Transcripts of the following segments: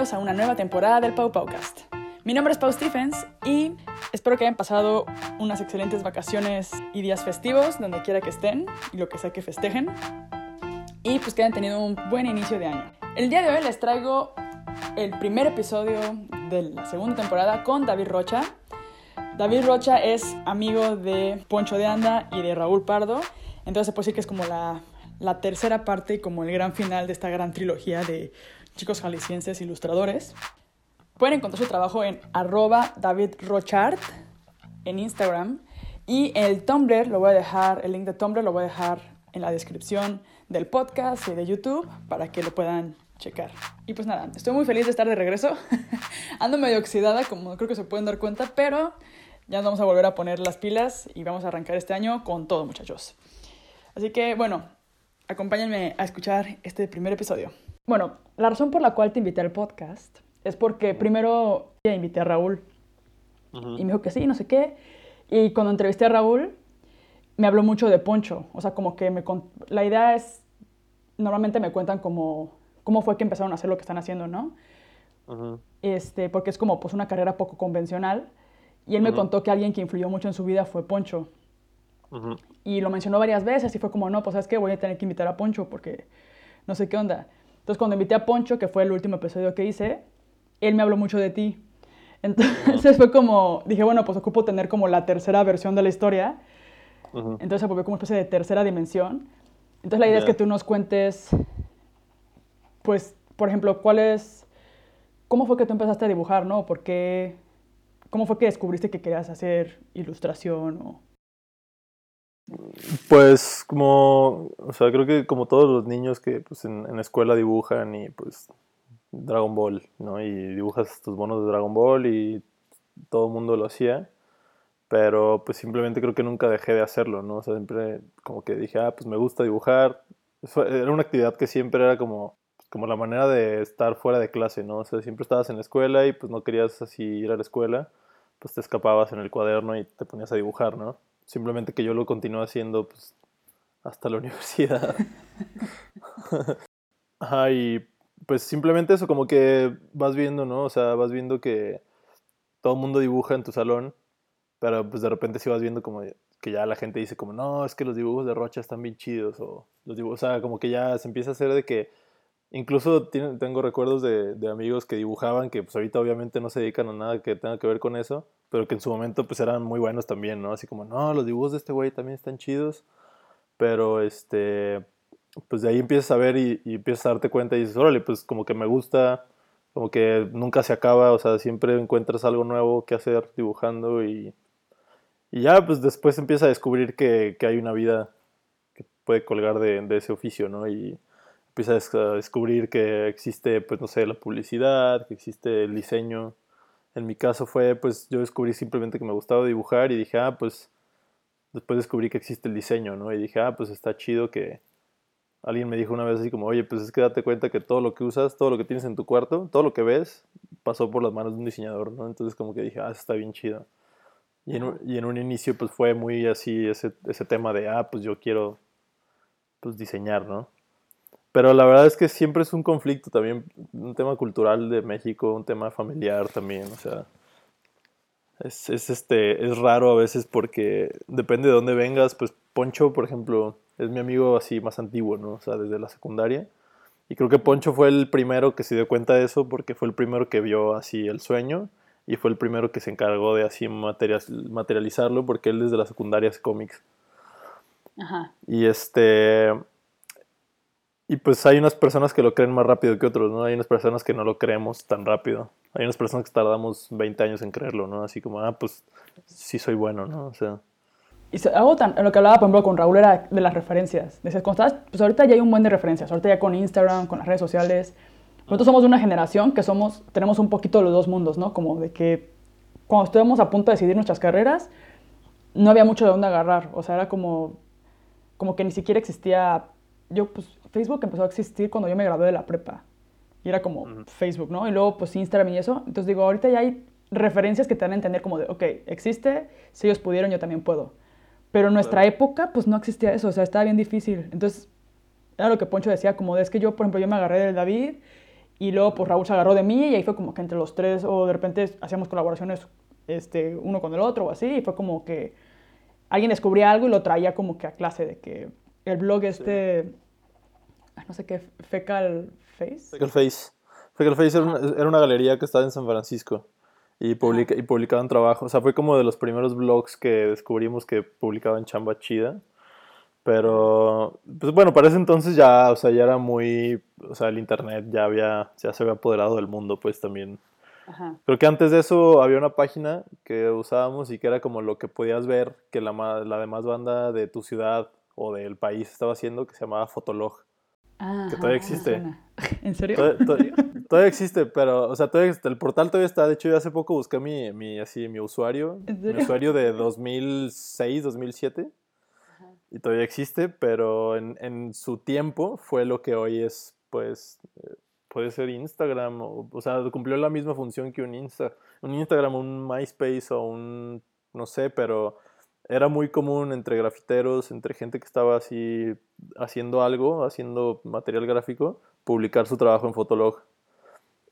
A una nueva temporada del Pau Paucast. Mi nombre es Pau Stephens y espero que hayan pasado unas excelentes vacaciones y días festivos donde quiera que estén y lo que sea que festejen. Y pues que hayan tenido un buen inicio de año. El día de hoy les traigo el primer episodio de la segunda temporada con David Rocha. David Rocha es amigo de Poncho de Anda y de Raúl Pardo. Entonces se puede decir que es como la, la tercera parte y como el gran final de esta gran trilogía de chicos jaliscienses ilustradores. Pueden encontrar su trabajo en arroba David Rochard en Instagram. Y el Tumblr lo voy a dejar, el link de Tumblr lo voy a dejar en la descripción del podcast y de YouTube para que lo puedan checar. Y pues nada, estoy muy feliz de estar de regreso. Ando medio oxidada, como creo que se pueden dar cuenta, pero ya nos vamos a volver a poner las pilas y vamos a arrancar este año con todo, muchachos. Así que, bueno, acompáñenme a escuchar este primer episodio. Bueno, la razón por la cual te invité al podcast es porque primero ya invité a Raúl y me dijo que sí, no sé qué. Y cuando entrevisté a Raúl, me habló mucho de Poncho. O sea, como que me la idea es, normalmente me cuentan como cómo fue que empezaron a hacer lo que están haciendo, ¿no? este, porque es como pues una carrera poco convencional. Y él me contó que alguien que influyó mucho en su vida fue Poncho. Y lo mencionó varias veces y fue como, no, pues sabes que voy a tener que invitar a Poncho porque no sé qué onda. Entonces cuando invité a Poncho, que fue el último episodio que hice, él me habló mucho de ti. Entonces fue como, dije, bueno, pues ocupo tener como la tercera versión de la historia. Entonces se volvió como una especie de tercera dimensión. Entonces la idea es que tú nos cuentes, pues, por ejemplo, cuál es, cómo fue que tú empezaste a dibujar, ¿no? ¿Por qué, cómo fue que descubriste que querías hacer ilustración o... Pues como, o sea, creo que como todos los niños que pues en, en escuela dibujan y pues Dragon Ball, ¿no? Y dibujas tus monos de Dragon Ball y todo el mundo lo hacía. Pero pues simplemente creo que nunca dejé de hacerlo, ¿no? O sea, siempre como que dije, ah, pues me gusta dibujar. era una actividad que siempre era como, como la manera de estar fuera de clase, ¿no? O sea, siempre estabas en la escuela y pues no querías así ir a la escuela, pues te escapabas en el cuaderno y te ponías a dibujar, ¿no? Simplemente que yo lo continué haciendo pues hasta la universidad. Ajá, y pues simplemente eso, como que vas viendo, ¿no? O sea, vas viendo que todo el mundo dibuja en tu salón, pero pues de repente sí vas viendo como que ya la gente dice como, no, es que los dibujos de Rocha están bien chidos, o los dibujos, o sea, como que ya se empieza a hacer de que, incluso tengo recuerdos de, amigos que dibujaban, que pues ahorita obviamente no se dedican a nada que tenga que ver con eso, pero que en su momento pues eran muy buenos también, ¿no? Así como, no, los dibujos de este güey también están chidos, pero este, pues de ahí empiezas a ver y, empiezas a darte cuenta y dices, órale, pues como que me gusta, como que nunca se acaba, o sea, siempre encuentras algo nuevo que hacer dibujando y, y ya, pues después empiezas a descubrir que, que hay una vida que puede colgar de, de, ese oficio, ¿no? Y empiezas a descubrir que existe, pues no sé, la publicidad, que existe el diseño. En mi caso fue, pues yo descubrí simplemente que me gustaba dibujar y dije, ah, pues después descubrí que existe el diseño, ¿no? Y dije, ah, pues está chido que Alguien me dijo una vez así como, oye, pues es que date cuenta que todo lo que usas, todo lo que tienes en tu cuarto, todo lo que ves, pasó por las manos de un diseñador, ¿no? Entonces como que dije, ah, está bien chido. Y en, un, y en un inicio pues fue muy así ese, ese tema de, ah, pues yo quiero pues diseñar, ¿no? Pero la verdad es que siempre es un conflicto también, un tema cultural de México, un tema familiar también, o sea, es, es, este, es raro a veces porque depende de dónde vengas, pues Poncho, por ejemplo, es mi amigo así más antiguo, ¿no? O sea, desde la secundaria. Y creo que Poncho fue el primero que se dio cuenta de eso porque fue el primero que vio así el sueño y fue el primero que se encargó de así materializarlo porque él desde la secundaria hace cómics. Ajá. Y este... Y pues hay unas personas que lo creen más rápido que otros, ¿no? Hay unas personas que no lo creemos tan rápido. Hay unas personas que tardamos 20 años en creerlo, ¿no? Así como, ah, pues sí soy bueno, ¿no? O sea... Y algo tan, lo que hablaba, por ejemplo, con Raúl era de las referencias. Decías, pues ahorita ya hay un buen de referencias, ahorita ya con Instagram, con las redes sociales. Nosotros somos de una generación que somos, tenemos un poquito los dos mundos, ¿no? Como de que cuando estuvimos a punto de decidir nuestras carreras, no había mucho de dónde agarrar. O sea, era como, como que ni siquiera existía... Yo, pues, Facebook empezó a existir cuando yo me gradué de la prepa. Y era como Facebook, ¿no? Y luego, pues, Instagram y eso. Entonces digo, ahorita ya hay referencias que te dan a entender como de, ok, existe, si ellos pudieron, yo también puedo. Pero en nuestra época, pues no existía eso, o sea, estaba bien difícil. Entonces, era lo que Poncho decía, como de, es que yo, por ejemplo, yo me agarré del David Y luego, pues Raúl se agarró de mí y ahí fue como que entre los tres, o de repente hacíamos colaboraciones este, uno con el otro o así, y fue como que alguien descubría algo y lo traía como que a clase, de que el blog este, no sé qué, Fecal Face. Fecal Face. Fecal Face era una, era una galería que estaba en San Francisco y, publica, y publicaban trabajo. O sea, fue como de los primeros blogs que descubrimos que publicaban chamba chida. Pero, pues bueno, para ese entonces ya, o sea, ya era muy, o sea, el internet ya había, ya se había apoderado del mundo, pues también. Ajá. Creo que antes de eso había una página que usábamos y que era como lo que podías ver que la, la demás banda de tu ciudad o del país estaba haciendo, que se llamaba Fotolog. Ah, Que todavía ajá, existe. ¿En serio? Todavía, todavía- todavía existe, pero, o sea, todavía. El portal todavía está. De hecho, yo hace poco busqué mi, mi, así, mi usuario. ¿En Mi usuario de 2006, 2007. Y todavía existe, pero en, en su tiempo fue lo que hoy es, pues, eh, puede ser Instagram. O, o sea, cumplió la misma función que un, Insta, un Instagram, un MySpace o un, no sé, pero era muy común entre grafiteros, entre gente que estaba así haciendo algo, haciendo material gráfico, publicar su trabajo en Fotolog.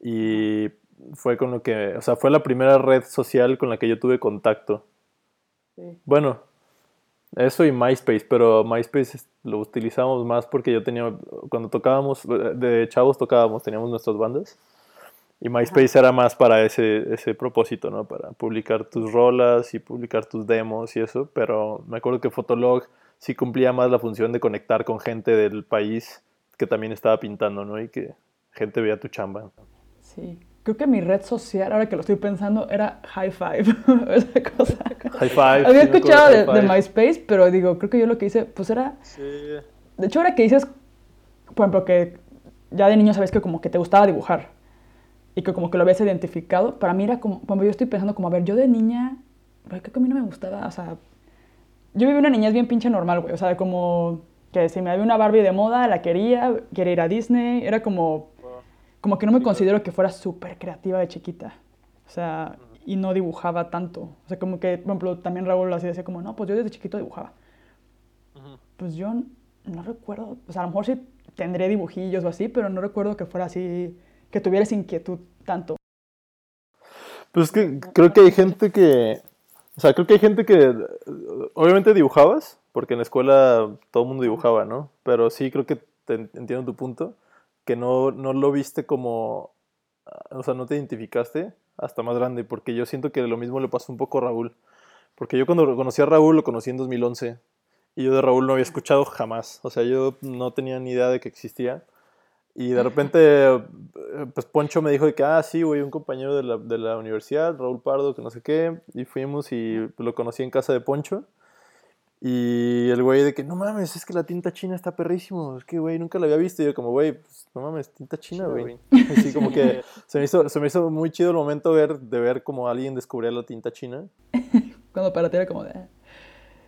Y fue con lo que, o sea, fue la primera red social con la que yo tuve contacto. Sí. Bueno, eso y MySpace, pero MySpace lo utilizamos más porque yo tenía, cuando tocábamos, de chavos tocábamos, teníamos nuestras bandas. Y MySpace era más para ese, ese propósito, ¿no? Para publicar tus rolas y publicar tus demos y eso. Pero me acuerdo que Fotolog sí cumplía más la función de conectar con gente del país que también estaba pintando, ¿no? Y que gente veía tu chamba. Sí. Creo que mi red social, ahora que lo estoy pensando, era High Five. Esa cosa. High five. Había sí escuchado de, de. MySpace, pero digo, creo que yo lo que hice, pues era... Sí. De hecho, ahora que dices, por ejemplo, que ya de niño sabes que como que te gustaba dibujar y que como que lo habías identificado, para mí era como, cuando yo estoy pensando como, a ver, yo de niña, creo que a mí no me gustaba, o sea, yo viví una niñez bien pinche normal, güey, o sea, como que si me había una Barbie de moda, la quería, quería ir a Disney, era como, como que no me considero que fuera súper creativa de chiquita, o sea, y no dibujaba tanto, o sea, como que, por ejemplo, también Raúl así decía como, no, pues yo desde chiquito dibujaba. Pues yo no recuerdo, o sea, a lo mejor sí tendré dibujillos o así, pero no recuerdo que fuera así, que tuviera esa inquietud tanto. Pues es que creo que hay gente que. O sea, creo que hay gente que. Obviamente dibujabas, porque en la escuela todo el mundo dibujaba, ¿no? Pero sí creo que te en- entiendo tu punto, que no, no lo viste como. O sea, no te identificaste hasta más grande, porque yo siento que lo mismo le pasó un poco a Raúl. Porque yo cuando conocí a Raúl lo conocí en 2011 y yo de Raúl no había escuchado jamás. O sea, yo no tenía ni idea de que existía. Y de repente, eh, pues Poncho me dijo de que, ah, sí, güey, un compañero de la, de la universidad, Raúl Pardo, que no sé qué. Y fuimos y lo conocí en casa de Poncho. Y el güey de que, no mames, es que la tinta china está perrísimo. Es que, güey, nunca la había visto. Y yo como, güey, pues, no mames, tinta china, güey. Así como que se me, hizo, se me hizo muy chido el momento ver, de ver como alguien descubría la tinta china. Cuando para ti era como de... "Ah".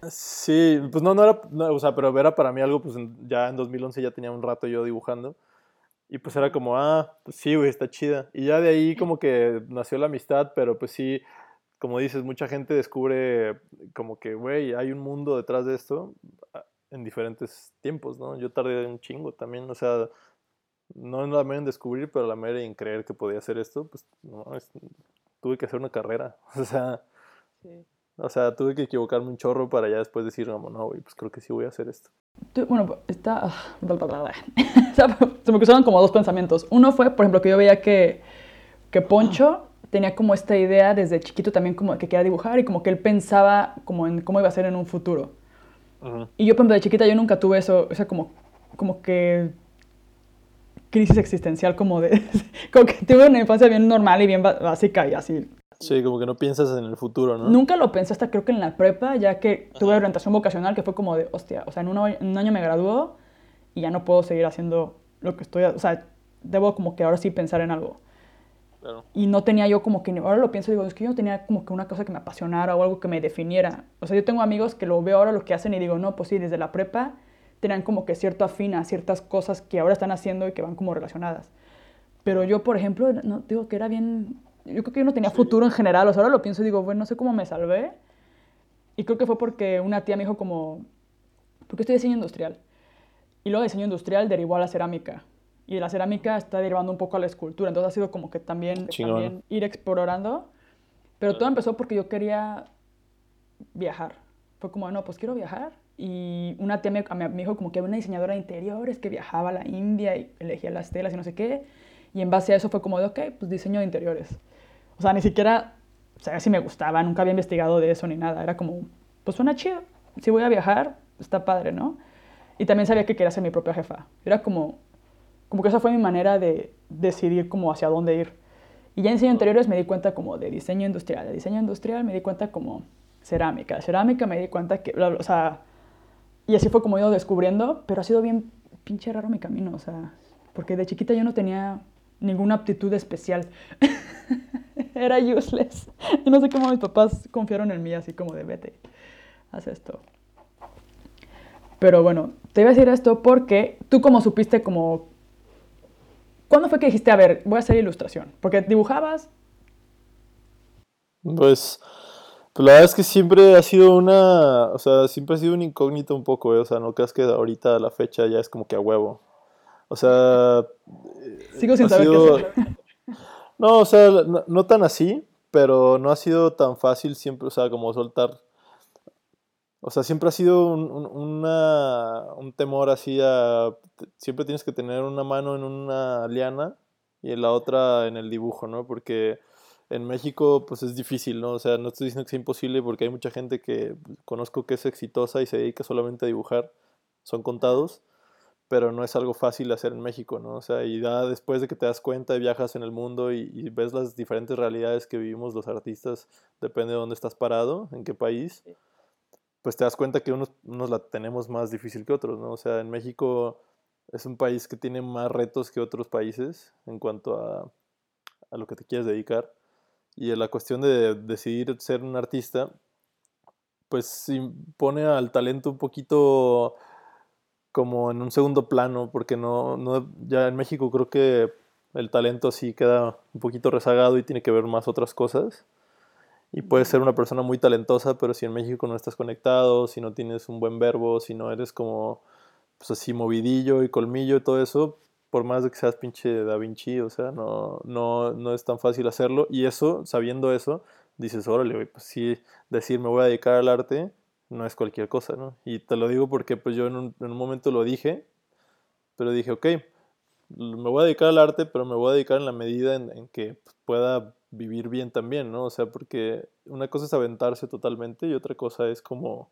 Sí, pues no, no era, no, o sea, pero era para mí algo, pues ya en 2011 ya tenía un rato yo dibujando. Y pues era como, ah, pues sí, güey, está chida. Y ya de ahí como que nació la amistad, pero pues sí, como dices, mucha gente descubre como que, güey, hay un mundo detrás de esto ah, en diferentes tiempos, ¿no? Yo tardé un chingo también, o sea, no en la manera en descubrir, pero la manera en creer que podía hacer esto, pues no, tuve que hacer una carrera, o sea, o sea, tuve que equivocarme un chorro para ya después decir, no, güey, pues creo que sí voy a hacer esto. Bueno, está... ah, se me cruzaron como dos pensamientos. Uno fue, por ejemplo, que yo veía que, que Poncho tenía como esta idea desde chiquito también como que quería dibujar y como que él pensaba como en cómo iba a ser en un futuro. Y yo, por ejemplo, de chiquita yo nunca tuve eso, o sea, como, como que crisis existencial, como de... como que tuve una infancia bien normal y bien básica y así. Sí, como que no piensas en el futuro, ¿no? Nunca lo pensé hasta creo que en la prepa, ya que tuve orientación vocacional, que fue como de, hostia, o sea, en, un año me graduó y ya no puedo seguir haciendo lo que estoy, o sea, debo como que ahora sí pensar en algo. Claro. Y no tenía yo como que, ahora lo pienso digo, es que yo no tenía como que una cosa que me apasionara o algo que me definiera. O sea, yo tengo amigos que lo veo ahora lo que hacen y digo, no, pues sí, desde la prepa tenían como que cierto afín a ciertas cosas que ahora están haciendo y que van como relacionadas. Pero yo, por ejemplo, no, digo que era bien, yo creo que yo no tenía futuro en general. O sea, ahora lo pienso y digo, bueno, no sé cómo me salvé. Y creo que fue porque una tía me dijo como, ¿por qué estoy diseño industrial? Y luego diseño industrial derivó a la cerámica. y la cerámica está derivando un poco a la escultura. Entonces ha sido como que también, también ir explorando. Pero todo empezó porque yo quería viajar. Fue como, no, pues quiero viajar. Y una tía me, me dijo como que había una diseñadora de interiores que viajaba a la India y elegía las telas y no sé qué. Y en base a eso fue como de, ok, pues diseño de interiores. O sea, ni siquiera sabía si me gustaba, nunca había investigado de eso ni nada. Era como, pues suena chido. Si voy a viajar, está padre, ¿no? Y también sabía que quería ser mi propia jefa. Era como, como que esa fue mi manera de decidir como hacia dónde ir. Y ya en diseño interiores me di cuenta como de diseño industrial, de diseño industrial me di cuenta como cerámica, de cerámica me di cuenta que, o sea, y así fue como he ido descubriendo, pero ha sido bien pinche raro mi camino, o sea, porque de chiquita yo no tenía ninguna aptitud especial. Era useless. No sé cómo mis papás confiaron en mí así como de vete, haz esto. Pero bueno, te iba a decir esto porque tú como supiste como ¿Cuándo fue que dijiste, a ver, voy a hacer ilustración? Porque dibujabas. Pues, pues, la verdad es que siempre ha sido una, o sea, siempre ha sido un incógnito un poco, ¿eh? o sea, no creas que ahorita la fecha ya es como que a huevo. O sea, sigo sin saber qué hacer. No, o sea, no, tan así, pero no ha sido tan fácil siempre, o sea, como soltar o sea, siempre ha sido un, un, temor así a... Siempre tienes que tener una mano en una liana y en la otra en el dibujo, ¿no? Porque en México pues es difícil, ¿no? O sea, no estoy diciendo que sea imposible porque hay mucha gente que conozco que es exitosa y se dedica solamente a dibujar, son contados, pero no es algo fácil hacer en México, ¿no? O sea, y ya después de que te das cuenta y viajas en el mundo y, y ves las diferentes realidades que vivimos los artistas, depende de dónde estás parado, en qué país pues te das cuenta que unos, la tenemos más difícil que otros, ¿no? O sea, en México es un país que tiene más retos que otros países en cuanto a, a lo que te quieres dedicar. Y la cuestión de decidir ser un artista, pues pone al talento un poquito como en un segundo plano, porque no, no, ya en México creo que el talento sí queda un poquito rezagado y tiene que ver más otras cosas. Y puedes ser una persona muy talentosa, pero si en México no estás conectado, si no tienes un buen verbo, si no eres como, pues así, movidillo y colmillo y todo eso, por más de que seas pinche Da Vinci, o sea, no, no, no es tan fácil hacerlo. Y eso, sabiendo eso, dices, órale, pues sí, decir me voy a dedicar al arte no es cualquier cosa, ¿no? Y te lo digo porque pues yo en un, en un momento lo dije, pero dije, ok, me voy a dedicar al arte, pero me voy a dedicar en la medida en, que pueda vivir bien también, ¿no? O sea, porque una cosa es aventarse totalmente y otra cosa es como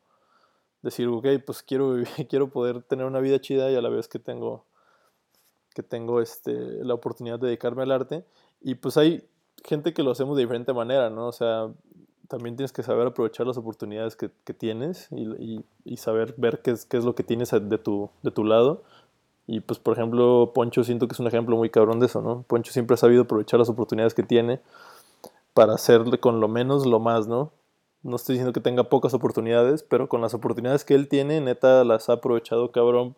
decir, ok, pues quiero, quiero poder tener una vida chida y a la vez que tengo, que tengo este, la oportunidad de dedicarme al arte. Y pues hay gente que lo hacemos de diferente manera, ¿no? O sea, también tienes que saber aprovechar las oportunidades que, que tienes y, y, saber ver qué es, qué es lo que tienes de tu, de tu lado. Y pues, por ejemplo, Poncho siento que es un ejemplo muy cabrón de eso, ¿no? Poncho siempre ha sabido aprovechar las oportunidades que tiene para hacerle con lo menos lo más, ¿no? No estoy diciendo que tenga pocas oportunidades, pero con las oportunidades que él tiene, neta, las ha aprovechado cabrón.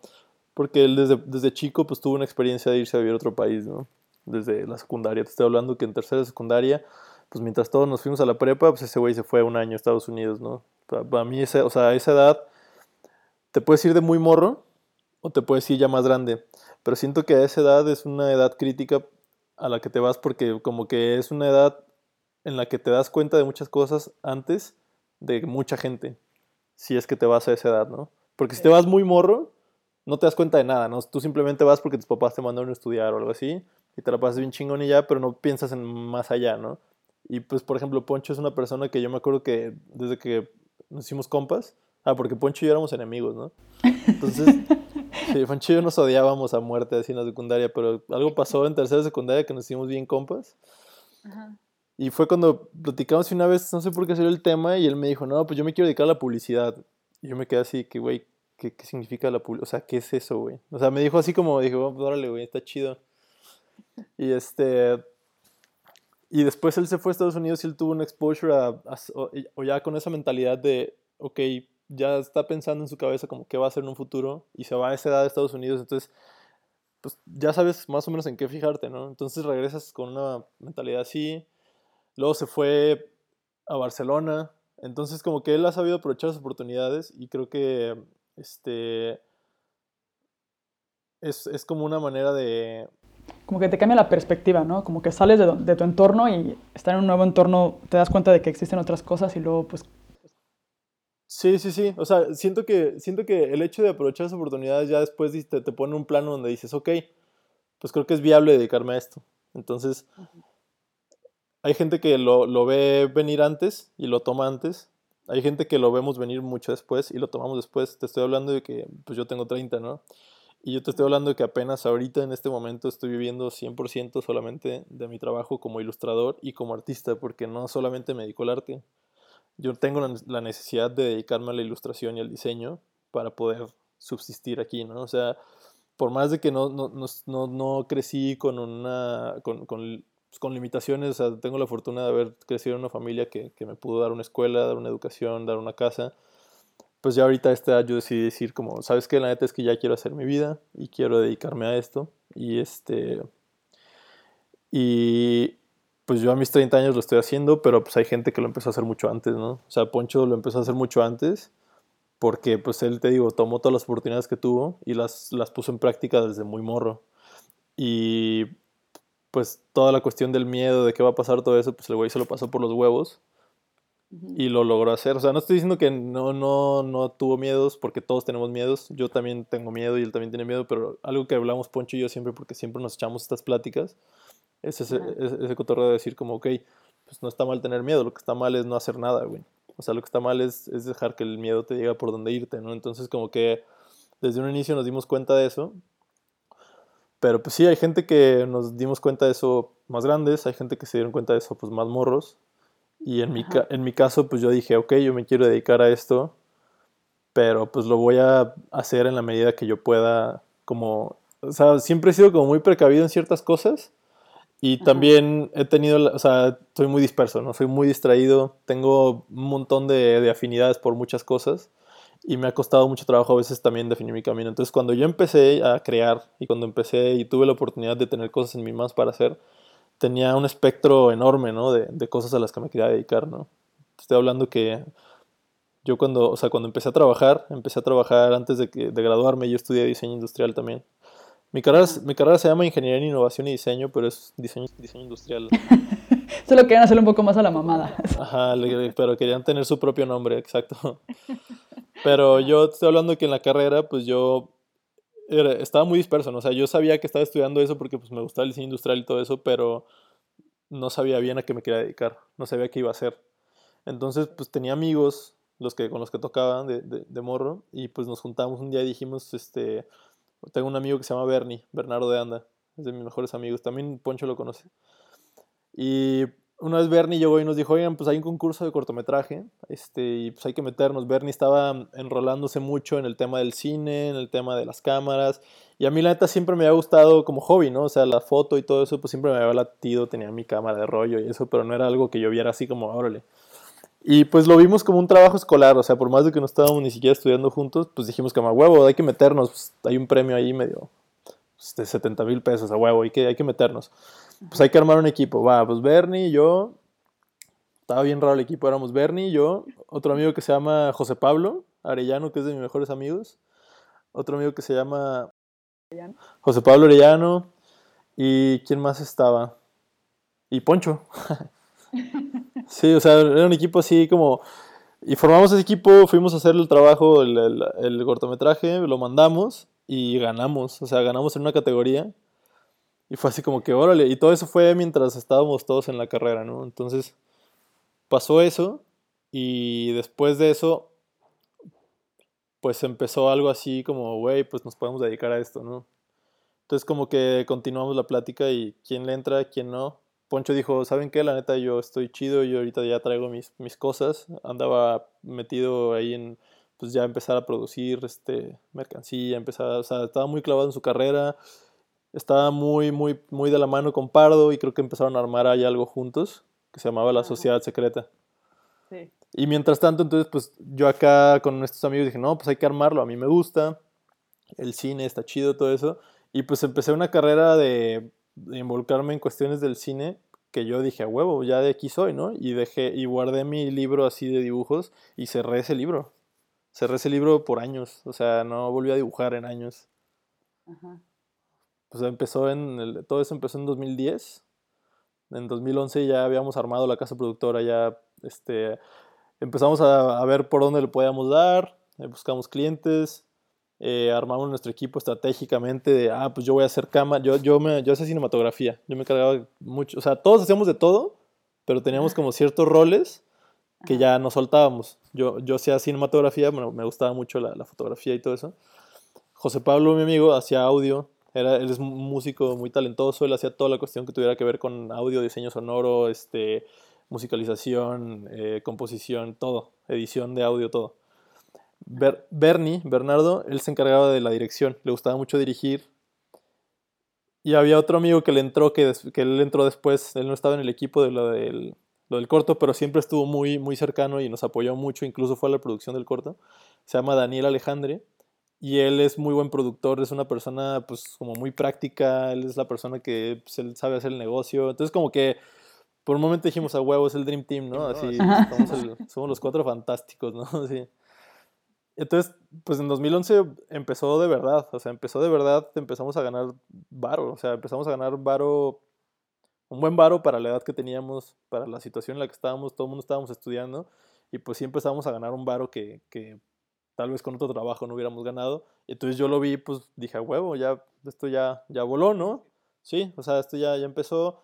Porque él desde, desde chico pues tuvo una experiencia de irse a vivir a otro país, ¿no? Desde la secundaria. Te estoy hablando que en tercera secundaria, pues mientras todos nos fuimos a la prepa, pues ese güey se fue un año a Estados Unidos, ¿no? Para, mí, esa, o sea, a esa edad, te puedes ir de muy morro o te puedes ir ya más grande. Pero siento que a esa edad es una edad crítica a la que te vas porque como que es una edad en la que te das cuenta de muchas cosas antes de mucha gente, si es que te vas a esa edad, ¿no? Porque si te vas muy morro, no te das cuenta de nada, ¿no? Tú simplemente vas porque tus papás te mandaron a estudiar o algo así, y te la pasas bien chingón y ya, pero no piensas en más allá, ¿no? Y pues, por ejemplo, Poncho es una persona que yo me acuerdo que desde que nos hicimos compas, ah, porque Poncho y yo éramos enemigos, ¿no? Entonces, sí, Poncho y yo nos odiábamos a muerte así en la secundaria, pero algo pasó en tercera secundaria que nos hicimos bien compas. Ajá. Y fue cuando platicamos una vez, no sé por qué salió el tema, y él me dijo, no, pues yo me quiero dedicar a la publicidad. Y yo me quedé así, que, güey, ¿qué, ¿qué, significa la publicidad? O sea, ¿qué es eso, güey? O sea, me dijo así como, dijo, oh, pues órale, güey, está chido. Y este... Y después él se fue a Estados Unidos y él tuvo un exposure a, o, ya con esa mentalidad de, ok, ya está pensando en su cabeza como qué va a hacer en un futuro y se va a esa edad de Estados Unidos, entonces pues ya sabes más o menos en qué fijarte, ¿no? Entonces regresas con una mentalidad así, Luego se fue a Barcelona. Entonces, como que él ha sabido aprovechar las oportunidades y creo que este. es, es como una manera de, como que te cambia la perspectiva, ¿no? Como que sales de, de, tu entorno y estar en un nuevo entorno, te das cuenta de que existen otras cosas y luego pues... Sí, sí, sí. O sea, siento que, siento que el hecho de aprovechar esas oportunidades ya después te, te pone un plano donde dices, ok, pues creo que es viable dedicarme a esto. Entonces, hay gente que lo, lo ve venir antes y lo toma antes. Hay gente que lo vemos venir mucho después y lo tomamos después. Te estoy hablando de que pues yo tengo 30, ¿no? Y yo te estoy hablando de que apenas ahorita en este momento estoy viviendo 100% solamente de mi trabajo como ilustrador y como artista, porque no solamente me dedico al arte. Yo tengo la necesidad de dedicarme a la ilustración y al diseño para poder subsistir aquí, ¿no? O sea, por más de que no, no, no, no crecí con una... Con, con, pues, con, limitaciones, o sea, tengo la fortuna de haber crecido en una familia que, que me pudo dar una escuela, dar una educación, dar una casa pues ya ahorita esta yo decidí decir como, ¿sabes qué? La neta es que ya quiero hacer mi vida y quiero dedicarme a esto. Y este... Y pues yo a mis 30 años lo estoy haciendo, pero pues hay gente que lo empezó a hacer mucho antes, ¿no? O sea, Poncho lo empezó a hacer mucho antes porque pues él, te digo, tomó todas las oportunidades que tuvo y las, las puso en práctica desde muy morro. Y pues toda la cuestión del miedo, de qué va a pasar todo eso, pues el güey se lo pasó por los huevos y lo logró hacer. O sea, no estoy diciendo que no, no, no tuvo miedos, porque todos tenemos miedos. Yo también tengo miedo y él también tiene miedo, pero algo que hablamos Poncho y yo siempre, porque siempre nos echamos estas pláticas, es ese, ese cotorreo de decir como, ok, pues no está mal tener miedo, lo que está mal es no hacer nada, güey. O sea, lo que está mal es, es dejar que el miedo te diga por dónde irte, ¿no? Entonces como que desde un inicio nos dimos cuenta de eso. Pero pues sí, hay gente que nos dimos cuenta de eso más grandes, hay gente que se dieron cuenta de eso pues más morros. Y en mi, en mi caso, pues yo dije, ok, yo me quiero dedicar a esto, pero pues lo voy a hacer en la medida que yo pueda, como, o sea, siempre he sido como muy precavido en ciertas cosas y también he tenido, o sea, soy muy disperso, ¿no? Soy muy distraído, tengo un montón de, de afinidades por muchas cosas y me ha costado mucho trabajo a veces también definir mi camino. Entonces, cuando yo empecé a crear y cuando empecé y tuve la oportunidad de tener cosas en mis manos para hacer, tenía un espectro enorme, ¿no? De, de, cosas a las que me quería dedicar, ¿no? Estoy hablando que yo cuando, o sea, cuando empecé a trabajar, empecé a trabajar antes de, que, de graduarme, yo estudié diseño industrial también. Mi carrera, mi carrera se llama Ingeniería en Innovación y Diseño, pero es diseño, diseño industrial. Solo querían hacerlo un poco más a la mamada. Ajá, pero querían tener su propio nombre, exacto. Pero yo estoy hablando que en la carrera, pues yo estaba muy disperso, ¿no? O sea, yo sabía que estaba estudiando eso porque pues me gustaba el diseño industrial y todo eso, pero no sabía bien a qué me quería dedicar, no sabía qué iba a hacer. Entonces, pues tenía amigos los que, con los que tocaban de, de, de morro y pues nos juntamos un día y dijimos, este, tengo un amigo que se llama Bernie, Bernardo de Anda, es de mis mejores amigos, también Poncho lo conoce. Y una vez Bernie llegó y nos dijo, oigan, pues hay un concurso de cortometraje, este, y pues hay que meternos. Bernie estaba enrolándose mucho en el tema del cine, en el tema de las cámaras, y a mí la neta siempre me había gustado como hobby, ¿no? O sea, la foto y todo eso, pues siempre me había latido, tenía mi cámara de rollo y eso, pero no era algo que yo viera así como, órale. Y pues lo vimos como un trabajo escolar, o sea, por más de que no estábamos ni siquiera estudiando juntos, pues dijimos que a huevo, hay que meternos, pues, hay un premio ahí medio, pues, de 70 mil pesos a huevo, y que hay que meternos pues hay que armar un equipo. Va, pues Bernie, yo. Estaba bien raro el equipo. Éramos Bernie, yo, otro amigo que se llama José Pablo Arellano, que es de mis mejores amigos. Otro amigo que se llama José Pablo Arellano. ¿Y quién más estaba? Y Poncho. sí, o sea, era un equipo así como. Y formamos ese equipo, fuimos a hacer el trabajo, el, el, el cortometraje, lo mandamos y ganamos. O sea, ganamos en una categoría y fue así como que, órale, y todo eso fue mientras estábamos todos en la carrera, ¿no? Entonces, pasó eso y después de eso, pues empezó algo así como, güey, pues nos podemos dedicar a esto, ¿no? Entonces como que continuamos la plática y quién le entra, quién no. Poncho dijo, ¿saben qué? La neta yo estoy chido, yo ahorita ya traigo mis, mis cosas. Andaba metido ahí en, pues ya empezar a producir este, mercancía, empezar, o sea, estaba muy clavado en su carrera estaba muy, muy, muy de la mano con Pardo y creo que empezaron a armar ahí algo juntos que se llamaba La Sociedad Secreta. Sí. Y mientras tanto, entonces, pues yo acá con estos amigos dije, no, pues hay que armarlo, a mí me gusta, el cine está chido, todo eso. Y pues empecé una carrera de, de involucrarme en cuestiones del cine que yo dije, a huevo, ya de aquí soy, ¿no? Y dejé, y guardé mi libro así de dibujos y cerré ese libro. Cerré ese libro por años, o sea, no volví a dibujar en años. Ajá. Pues empezó en, el, todo eso empezó en 2010. En 2011 ya habíamos armado la casa productora, ya este, empezamos a, a ver por dónde le podíamos dar, eh, buscamos clientes, eh, armamos nuestro equipo estratégicamente de, ah, pues yo voy a hacer cámara, yo, yo, me, yo hacía cinematografía, yo me cargaba mucho, o sea, todos hacíamos de todo, pero teníamos como ciertos roles que ya nos soltábamos. Yo, yo hacía cinematografía, bueno, me gustaba mucho la, la, fotografía y todo eso. José Pablo, mi amigo, hacía audio, era, él es un músico muy talentoso, él hacía toda la cuestión que tuviera que ver con audio, diseño sonoro, este, musicalización, eh, composición, todo, edición de audio, todo. Bernie, Bernardo, él se encargaba de la dirección, le gustaba mucho dirigir. Y había otro amigo que le entró, que, que él entró después, él no estaba en el equipo de lo del, lo del corto, pero siempre estuvo muy, muy cercano y nos apoyó mucho, incluso fue a la producción del corto. Se llama Daniel Alejandre y él es muy buen productor, es una persona pues como muy práctica, él es la persona que pues, él sabe hacer el negocio. Entonces como que por un momento dijimos a huevo, es el Dream Team, ¿no? Así, somos los cuatro fantásticos, ¿no? Así. Entonces, pues en 2011 empezó de verdad, o sea, empezó de verdad, empezamos a ganar varo, o sea, empezamos a ganar varo, un buen varo para la edad que teníamos, para la situación en la que estábamos, todo el mundo estábamos estudiando, y pues sí empezamos a ganar un varo que, que tal vez con otro trabajo no hubiéramos ganado. Y entonces yo lo vi, pues dije, a huevo, ya, esto ya, ya voló, ¿no? Sí, o sea, esto ya, ya empezó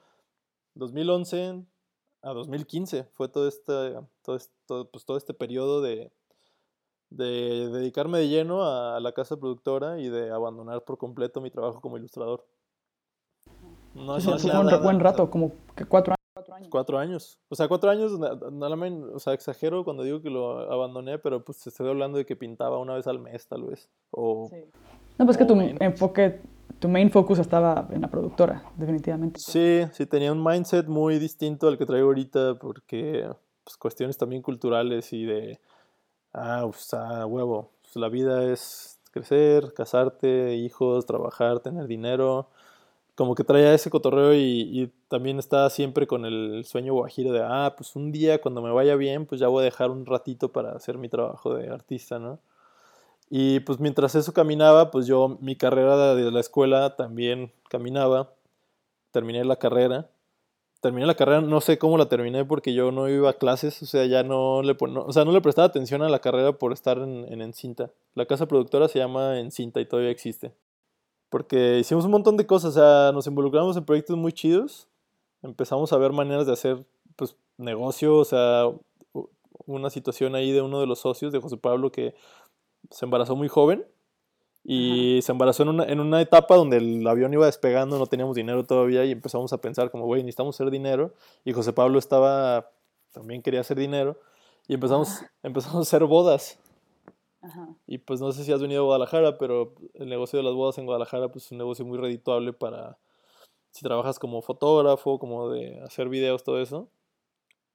2011 a 2015, fue todo este, todo, todo, pues, todo este periodo de de dedicarme de lleno a la casa productora y de abandonar por completo mi trabajo como ilustrador. No fue un buen rato, como que cuatro años. Cuatro años. O sea, cuatro años, nada más, o sea, exagero cuando digo que lo abandoné, pero pues se estoy hablando de que pintaba una vez al mes, tal vez. O, No, pues que tu enfoque, tu main focus estaba en la productora, definitivamente. Sí, sí, tenía un mindset muy distinto al que traigo ahorita, porque pues, cuestiones también culturales y de ah, pues, ah, huevo, pues, la vida es crecer, casarte, hijos, trabajar, tener dinero. Como que traía ese cotorreo y, también estaba siempre con el sueño guajiro de, ah, pues un día cuando me vaya bien, pues ya voy a dejar un ratito para hacer mi trabajo de artista, ¿no? Y pues mientras eso caminaba, pues yo mi carrera de la escuela también caminaba, terminé la carrera terminé la carrera, no sé cómo la terminé porque yo no iba a clases, o sea, ya no le, o sea, no le prestaba atención a la carrera por estar en, en Encinta. La casa productora se llama Encinta y todavía existe. Porque hicimos un montón de cosas, o sea, nos involucramos en proyectos muy chidos, empezamos a ver maneras de hacer, pues, negocio, o sea, una situación ahí de uno de los socios, de José Pablo, que se embarazó muy joven y se embarazó en una, en una etapa donde el avión iba despegando, no teníamos dinero todavía y empezamos a pensar como, güey, necesitamos hacer dinero. Y José Pablo estaba, también quería hacer dinero. Y empezamos, empezamos a hacer bodas. Y pues no sé si has venido a Guadalajara, pero el negocio de las bodas en Guadalajara pues es un negocio muy redituable para si trabajas como fotógrafo, como de hacer videos, todo eso.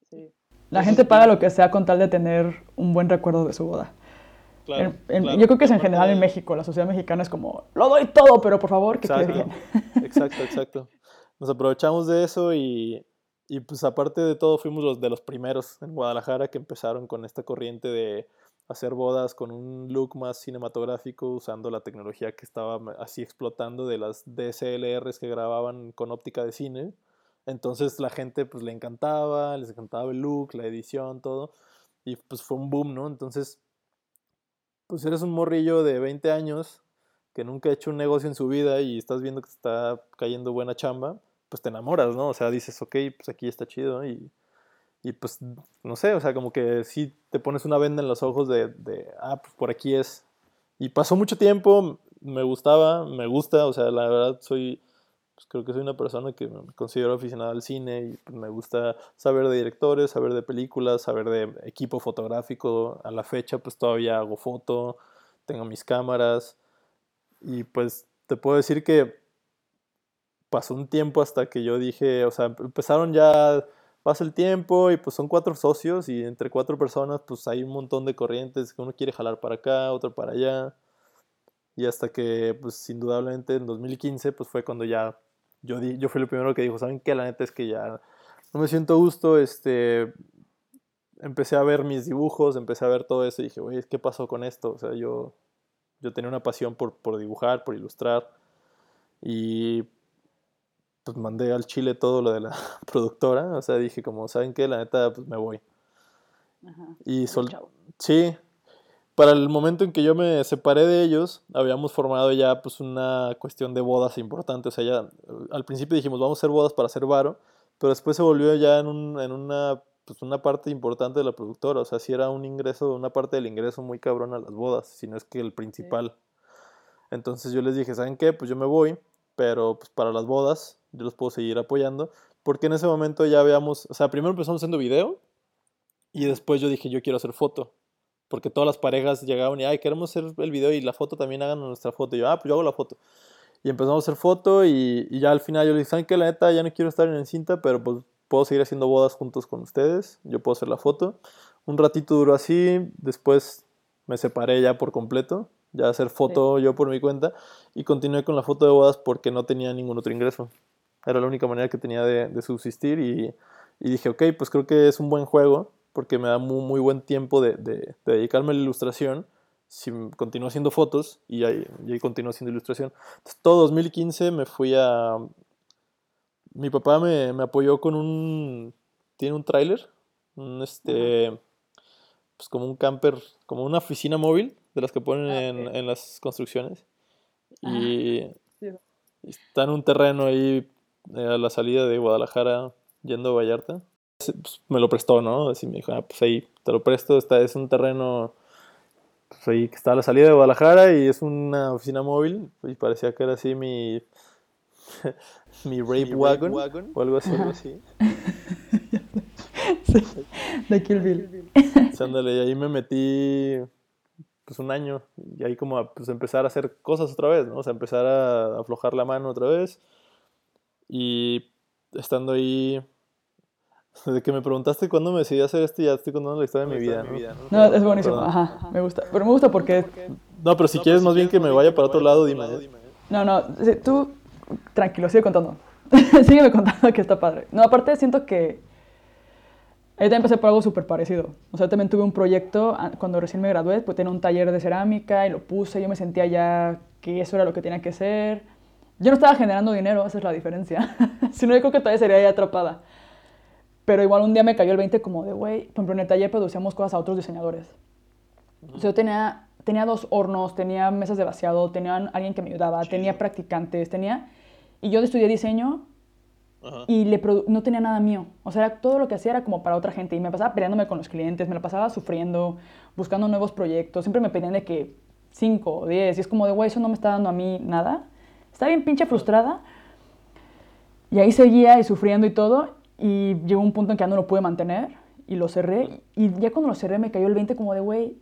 Sí. La gente paga lo que sea con tal de tener un buen recuerdo de su boda. Yo creo que es en general en México, la sociedad mexicana es como, lo doy todo, pero por favor, que quede bien. Exacto, exacto. Nos aprovechamos de eso y, y pues aparte de todo fuimos los de los primeros en Guadalajara que empezaron con esta corriente de hacer bodas con un look más cinematográfico usando la tecnología que estaba así explotando de las DSLRs que grababan con óptica de cine. Entonces la gente pues le encantaba, les encantaba el look, la edición, todo. Y pues fue un boom, ¿no? Entonces pues eres un morrillo de 20 años que nunca ha hecho un negocio en su vida y estás viendo que está cayendo buena chamba, pues te enamoras, ¿no? O sea, dices, ok, pues aquí está chido y, y pues, no sé, o sea, como que sí te pones una venda en los ojos de, de, ah, pues por aquí es. Y pasó mucho tiempo, me gustaba, me gusta, o sea, la verdad soy pues, creo que soy una persona que me considero aficionada al cine y pues, me gusta saber de directores, saber de películas, saber de equipo fotográfico. A la fecha pues todavía hago foto, tengo mis cámaras y pues te puedo decir que pasó un tiempo hasta que yo dije, o sea, empezaron ya, pasa el tiempo y pues son cuatro socios y entre cuatro personas pues hay un montón de corrientes que uno quiere jalar para acá, otro para allá. Y hasta que, pues, indudablemente en 2015, pues fue cuando ya yo, di, yo fui el primero que dijo, ¿saben qué? La neta es que ya no me siento gusto, este, empecé a ver mis dibujos, empecé a ver todo eso y dije, oye, ¿qué pasó con esto? O sea, yo, yo tenía una pasión por, por dibujar, por ilustrar. Y pues mandé al chile todo lo de la productora. O sea, dije como, ¿saben qué? La neta, pues me voy. Ajá. Y sol sí, para el momento en que yo me separé de ellos, habíamos formado ya pues una cuestión de bodas importante. O sea, ya al principio dijimos, vamos a hacer bodas para hacer varo, pero después se volvió ya en, un, en una, pues una parte importante de la productora. O sea, sí era un ingreso, una parte del ingreso muy cabrón a las bodas, si no es que el principal. Entonces yo les dije, ¿saben qué? Pues yo me voy, pero pues para las bodas yo los puedo seguir apoyando, porque en ese momento ya habíamos, o sea, primero empezamos haciendo video y después yo dije, yo quiero hacer foto, porque todas las parejas llegaban y, ay, queremos hacer el video y la foto también hagan nuestra foto. Y yo, ah, pues yo hago la foto. Y empezamos a hacer foto y, ya al final yo le dije, ¿saben qué? La neta ya no quiero estar en cinta, pero pues puedo seguir haciendo bodas juntos con ustedes, yo puedo hacer la foto. Un ratito duró así, después me separé ya por completo, ya hacer foto yo por mi cuenta y continué con la foto de bodas porque no tenía ningún otro ingreso. Era la única manera que tenía de, de subsistir y, y dije, ok, pues creo que es un buen juego porque me da muy, muy buen tiempo de, de- de dedicarme a la ilustración. Si continúo haciendo fotos y ahí, y ahí continúo haciendo ilustración. Entonces, todo 2015 me fui a... Mi papá me, me apoyó con un... Tiene un tráiler, un este... Pues como un camper, como una oficina móvil de las que ponen Ah, en, ok. en las construcciones. Ah, Y, sí. y está en un terreno ahí eh, a la salida de Guadalajara yendo a Vallarta. Pues, me lo prestó, ¿no? Así me dijo, ah, pues ahí te lo presto, está, es un terreno pues, ahí que está a la salida de Guadalajara y es una oficina móvil y parecía que era así mi mi rape wagon, o algo así, algo así. Sí, de Kill Bill. Sí, ándale, y ahí me metí pues un año y ahí como a pues, empezar a hacer cosas otra vez, ¿no? O sea, empezar a aflojar la mano otra vez y estando ahí desde que me preguntaste cuándo me decidí a hacer esto ya estoy contando la historia de mi vida, ¿no? No, es buenísimo. Perdón. Ajá, me gusta. Pero me gusta porque. No, pero si quieres más bien que me vaya para otro lado, dime. ¿eh? No, no, sí, tú. Tranquilo, sigue contando. Sígueme contando que está padre. No, aparte siento que. Yo también empecé por algo súper parecido. O sea, también tuve un proyecto ah, cuando recién me gradué, pues tenía un taller de cerámica y lo puse. Yo me sentía ya que eso era lo que tenía que ser. Yo no estaba generando dinero, esa es la diferencia. si no, yo creo que todavía sería ahí atrapada. Pero igual un día me cayó el 20 como de, güey, por ejemplo, en el taller producíamos cosas a otros diseñadores. O sea, yo tenía, tenía dos hornos, tenía mesas de vaciado, tenía alguien que me ayudaba, tenía practicantes, tenía... Y yo estudié diseño Ajá. y le produ- no tenía nada mío. O sea, todo lo que hacía era como para otra gente. Y me pasaba peleándome con los clientes, me la pasaba sufriendo, buscando nuevos proyectos. Siempre me pedían de que 5 o 10. Y es como de, güey, eso no me está dando a mí nada. Estaba bien pinche frustrada. Y ahí seguía y sufriendo y todo. Y llegó un punto en que ya no lo pude mantener. Y lo cerré. Y ya cuando lo cerré me cayó el 20 como de, güey,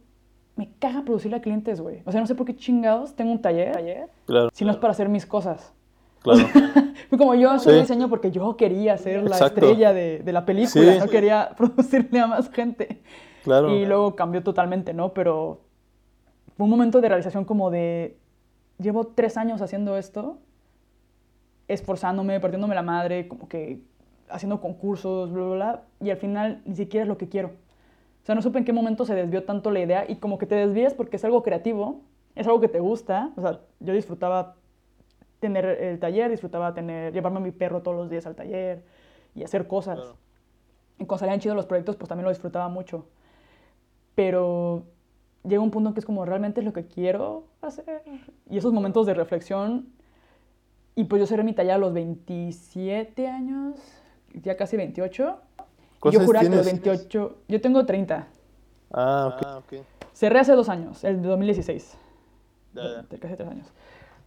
me caga producirle a clientes, güey. O sea, no sé por qué chingados tengo un taller Claro, si no es para hacer mis cosas. Claro. Fue como yo soy Sí. diseño porque yo quería ser la Exacto. estrella de, de la película, Sí. no quería producirle a más gente. Claro. Y luego cambió totalmente, ¿no? Pero fue un momento de realización como de, llevo tres años haciendo esto, esforzándome, partiéndome la madre, como que haciendo concursos, bla, bla, bla, y al final ni siquiera es lo que quiero. O sea, no supe en qué momento se desvió tanto la idea y como que te desvías porque es algo creativo, es algo que te gusta. O sea, yo disfrutaba tener el taller, disfrutaba tener, llevarme a mi perro todos los días al taller y hacer cosas. Claro. Y cuando salían chidos los proyectos, pues también lo disfrutaba mucho. Pero llega un punto en que es como, ¿realmente es lo que quiero hacer? Y esos momentos de reflexión, y pues yo cerré mi taller a los 27 años, ya casi 28. Y ¿Cuántos yo juraba que los tienes? 28, yo tengo 30. Ah, ok. Cerré hace dos años, el de 2016. Ya, ya. de casi tres años.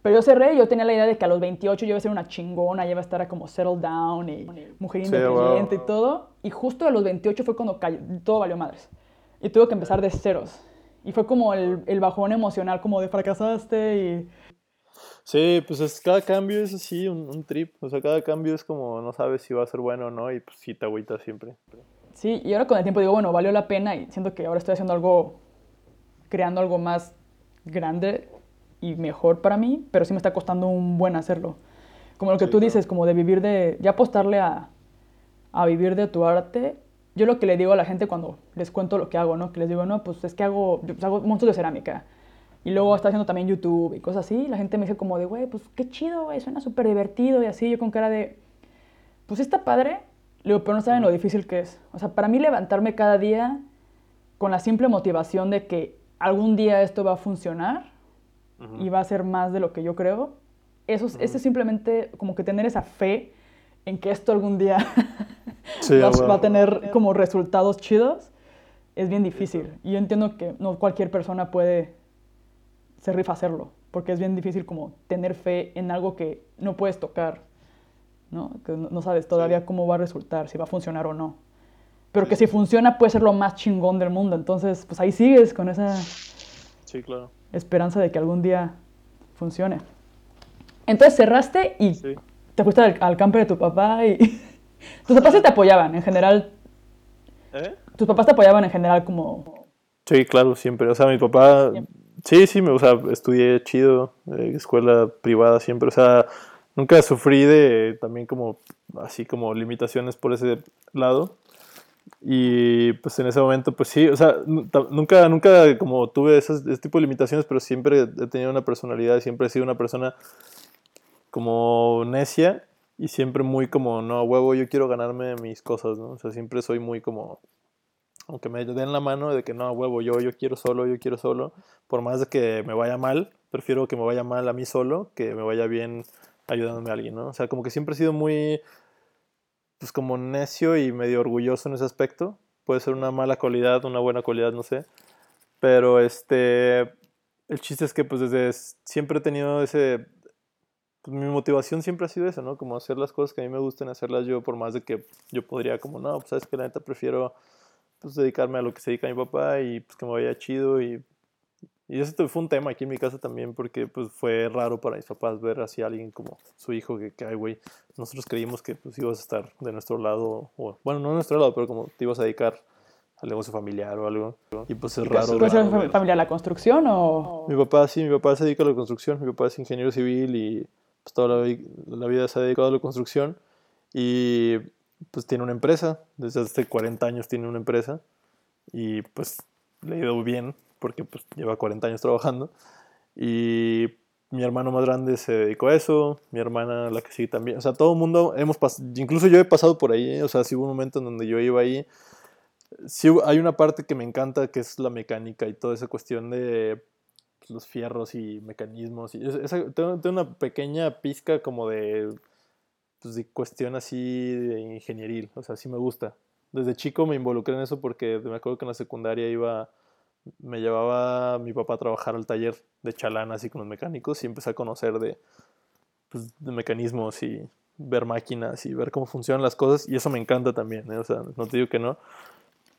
Pero yo cerré y yo tenía la idea de que a los 28 yo iba a ser una chingona, ya iba a estar como settled down y mujer Sí, independiente wow. y todo. Y justo a los 28 fue cuando cayó, todo valió madres. Y tuve que empezar de ceros. Y fue como el, el bajón emocional, como de fracasaste y... Sí, pues es, cada cambio es así, un, un trip. O sea, cada cambio es como no sabes si va a ser bueno o no y pues sí te agüitas siempre. Sí, y ahora con el tiempo digo, bueno, valió la pena y siento que ahora estoy haciendo algo, creando algo más grande y mejor para mí, pero sí me está costando un buen hacerlo. Como lo que Sí, tú claro. dices, como de vivir de, ya apostarle a, a vivir de tu arte. Yo lo que le digo a la gente cuando les cuento lo que hago, ¿no? Que les digo, no, pues es que hago, pues, hago monstruos de cerámica. Y luego está haciendo también YouTube y cosas así. La gente me dice como de, güey, pues qué chido, güey, suena súper divertido y así. Yo con cara de, pues está padre. Le digo, pero no saben lo difícil que es. O sea, para mí levantarme cada día con la simple motivación de que algún día esto va a funcionar y va a ser más de lo que yo creo. Eso, es simplemente como que tener esa fe en que esto algún día va, a tener como resultados chidos, es bien difícil. Y yo entiendo que no cualquier persona puede se rifa hacerlo, porque es bien difícil como tener fe en algo que no puedes tocar, ¿no? Que no sabes todavía cómo va a resultar, si va a funcionar o no. Pero que si funciona puede ser lo más chingón del mundo, entonces pues ahí sigues con esa esperanza de que algún día funcione. Entonces cerraste y te fuiste al, camper de tu papá y... tus papás te apoyaban en general. ¿Eh? Tus papás te apoyaban en general como... Sí, claro, siempre. O sea, mi papá... Sí, sí, me, o sea, estudié chido, eh, escuela privada siempre, o sea, nunca sufrí de también como, así como limitaciones por ese lado. Y pues en ese momento, pues sí, o sea, nunca, nunca como tuve ese tipo de limitaciones, pero siempre he tenido una personalidad, siempre he sido una persona como necia y siempre muy como, no, huevo, yo quiero ganarme mis cosas, ¿no? O sea, siempre soy muy como, aunque me den la mano de que no, huevo, yo, yo quiero solo, yo quiero solo, por más de que me vaya mal, prefiero que me vaya mal a mí solo que me vaya bien ayudándome a alguien, ¿no? O sea, como que siempre he sido muy, pues como necio y medio orgulloso en ese aspecto. Puede ser una mala cualidad, una buena cualidad, no sé. Pero este, el chiste es que pues desde siempre he tenido ese, pues mi motivación siempre ha sido esa, ¿no? Como hacer las cosas que a mí me gustan, hacerlas yo, por más de que yo podría como, no, pues sabes que la neta prefiero pues dedicarme a lo que se dedica mi papá y pues que me vaya chido y y eso fue un tema aquí en mi casa también porque pues fue raro para mis papás ver así a alguien como su hijo que, ay güey, nosotros creímos que pues ibas a estar de nuestro lado, o bueno, no de nuestro lado, pero como te ibas a dedicar al negocio familiar o algo. Y pues es raro. ¿Puede ser familiar la construcción o...? Mi papá sí, mi papá se dedica a la construcción, mi papá es ingeniero civil y pues toda la, la vida se ha dedicado a la construcción y pues tiene una empresa, desde hace 40 años tiene una empresa y pues le ha ido bien porque pues lleva 40 años trabajando. Y mi hermano más grande se dedicó a eso, mi hermana la que sí también, o sea, todo el mundo hemos pasado, incluso yo he pasado por ahí, o sea, sí hubo un momento en donde yo iba ahí, sí hay una parte que me encanta que es la mecánica y toda esa cuestión de pues, los fierros y mecanismos, y tengo, una pequeña pizca como de pues, de cuestión así de ingenieril, o sea, sí me gusta. Desde chico me involucré en eso porque me acuerdo que en la secundaria iba, me llevaba mi papá a trabajar al taller de chalán así con los mecánicos y empecé a conocer de, pues, de mecanismos y ver máquinas y ver cómo funcionan las cosas y eso me encanta también, ¿eh? o sea, no te digo que no,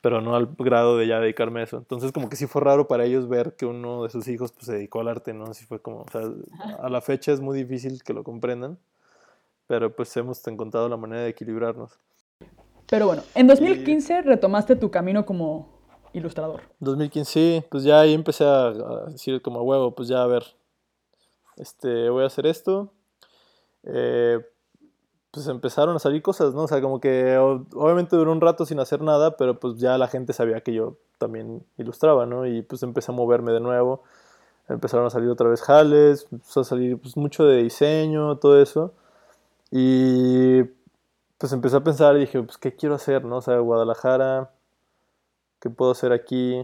pero no al grado de ya dedicarme a eso. Entonces como que sí fue raro para ellos ver que uno de sus hijos pues se dedicó al arte, ¿no? Así fue como, o sea, a la fecha es muy difícil que lo comprendan pero pues hemos encontrado la manera de equilibrarnos. Pero bueno, en 2015 retomaste tu camino como ilustrador. 2015, sí, pues ya ahí empecé a, decir como huevo, pues ya a ver, este, voy a hacer esto. Eh, pues empezaron a salir cosas, ¿no? O sea, como que obviamente duró un rato sin hacer nada, pero pues ya la gente sabía que yo también ilustraba, ¿no? Y pues empecé a moverme de nuevo. Empezaron a salir otra vez jales, empezó a salir pues mucho de diseño, todo eso. Y pues empecé a pensar y dije, pues, ¿qué quiero hacer? ¿No? O sea, Guadalajara, ¿qué puedo hacer aquí?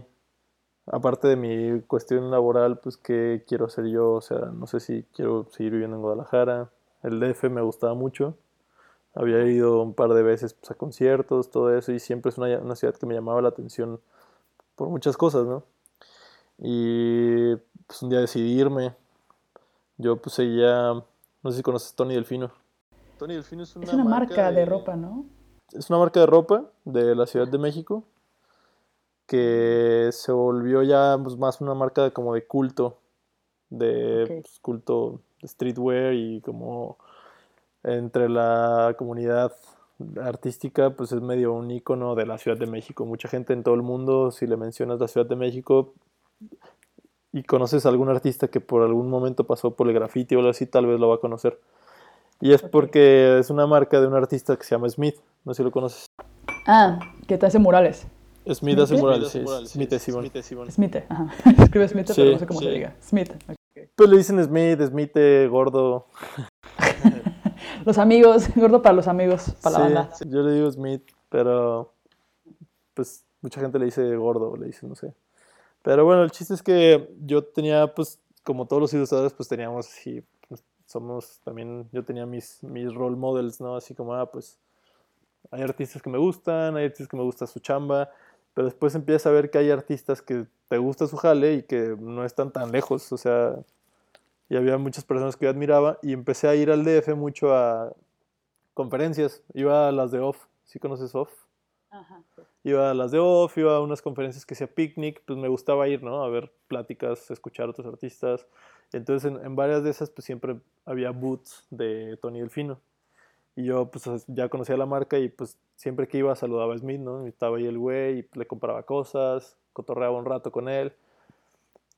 Aparte de mi cuestión laboral, pues, ¿qué quiero hacer yo? O sea, no sé si quiero seguir viviendo en Guadalajara. El DF me gustaba mucho. Había ido un par de veces pues, a conciertos, todo eso, y siempre es una, una ciudad que me llamaba la atención por muchas cosas, ¿no? Y pues un día decidí irme. Yo pues seguía, no sé si conoces Tony Delfino. Tony Delfino es una, marca, de, ropa, ¿no? Es una marca de ropa de la Ciudad de México que se volvió ya pues, más una marca como de culto, de pues, culto de streetwear y como entre la comunidad artística, pues es medio un icono de la Ciudad de México. Mucha gente en todo el mundo, si le mencionas la Ciudad de México y conoces a algún artista que por algún momento pasó por el graffiti o algo así, tal vez lo va a conocer. Y es porque es una marca de un artista que se llama Smith. No sé si lo conoces. Ah, que te hace murales. Smith hace sí. Smith es Simón. Smith, ajá. Escribe Smith, Sí, pero no sé cómo sí. se diga. Smith. Pues le dicen Smith, Smith, gordo. Los amigos, gordo para los amigos, para la Sí, banda. sí, yo le digo Smith, pero pues mucha gente le dice gordo, le dice, no sé. Pero bueno, el chiste es que yo tenía, pues, como todos los ilustradores, pues teníamos así, pues, somos también, yo tenía mis, mis role models, ¿no? Así como, ah, pues, hay artistas que me gustan, hay artistas que me gusta su chamba, pero después empiezas a ver que hay artistas que te gusta su jale y que no están tan lejos, o sea, y había muchas personas que yo admiraba y empecé a ir al DF mucho a conferencias, iba a las de Off, ¿sí conoces Off? Iba a las de Off, iba a unas conferencias que hacía Picnic, pues me gustaba ir, ¿no? A ver pláticas, escuchar a otros artistas. Entonces en, en varias de esas pues siempre había booths de Tony Delfino. Y yo pues ya conocía la marca y pues siempre que iba saludaba a Smith, ¿no? Estaba ahí el güey y le compraba cosas, cotorreaba un rato con él.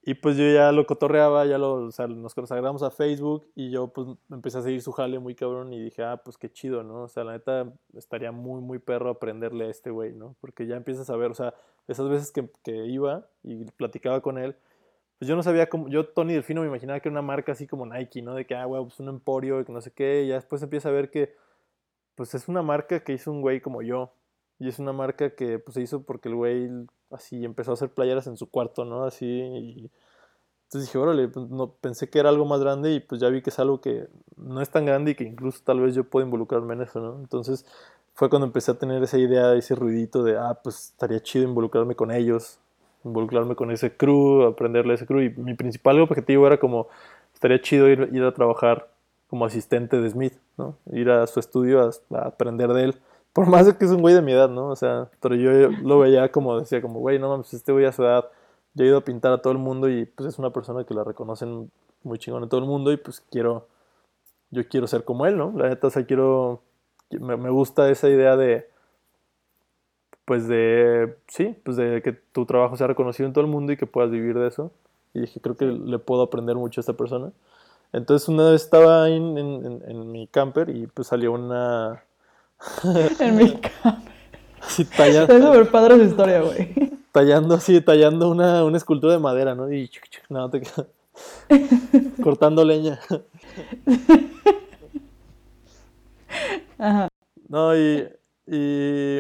Y pues yo ya lo cotorreaba, ya lo, o sea, nos consagramos a Facebook y yo pues empecé a seguir su jale muy cabrón y dije, ah, pues qué chido, ¿no? O sea, la neta estaría muy, muy perro aprenderle a este güey, ¿no? Porque ya empiezas a ver, o sea, esas veces que, que iba y platicaba con él, pues yo no sabía cómo, yo Tony Delfino me imaginaba que era una marca así como Nike, ¿no? De que, ah, güey, pues un emporio, y que no sé qué, y ya después empieza a ver que, pues es una marca que hizo un güey como yo, y es una marca que pues se hizo porque el güey así empezó a hacer playeras en su cuarto, ¿no? Así, y entonces dije, órale, pues, no, pensé que era algo más grande y pues ya vi que es algo que no es tan grande y que incluso tal vez yo puedo involucrarme en eso, ¿no? Entonces fue cuando empecé a tener esa idea, ese ruidito de, ah, pues estaría chido involucrarme con ellos, involucrarme con ese crew, aprenderle a ese crew. Y mi principal objetivo era como, estaría chido ir a trabajar como asistente de Smith, ¿no? Ir a su estudio a, a aprender de él. Por más de que es un güey de mi edad, ¿no? O sea, pero yo lo veía como, decía como, güey, no mames, este güey a su edad yo he ido a pintar a todo el mundo y pues es una persona que la reconocen muy chingón en todo el mundo y pues quiero, yo quiero ser como él, ¿no? La neta, o sea, quiero, me, me gusta esa idea de, pues de, sí, pues de que tu trabajo sea reconocido en todo el mundo y que puedas vivir de eso. Y dije, creo que le puedo aprender mucho a esta persona. Entonces una vez estaba en, en, mi camper y pues salió una... En mi cama. así talla- Está súper padre esa historia, güey. tallando así, tallando una, una escultura de madera, ¿no? Y chuc, chuc, no, te queda- cortando leña. Ajá. No, y, y,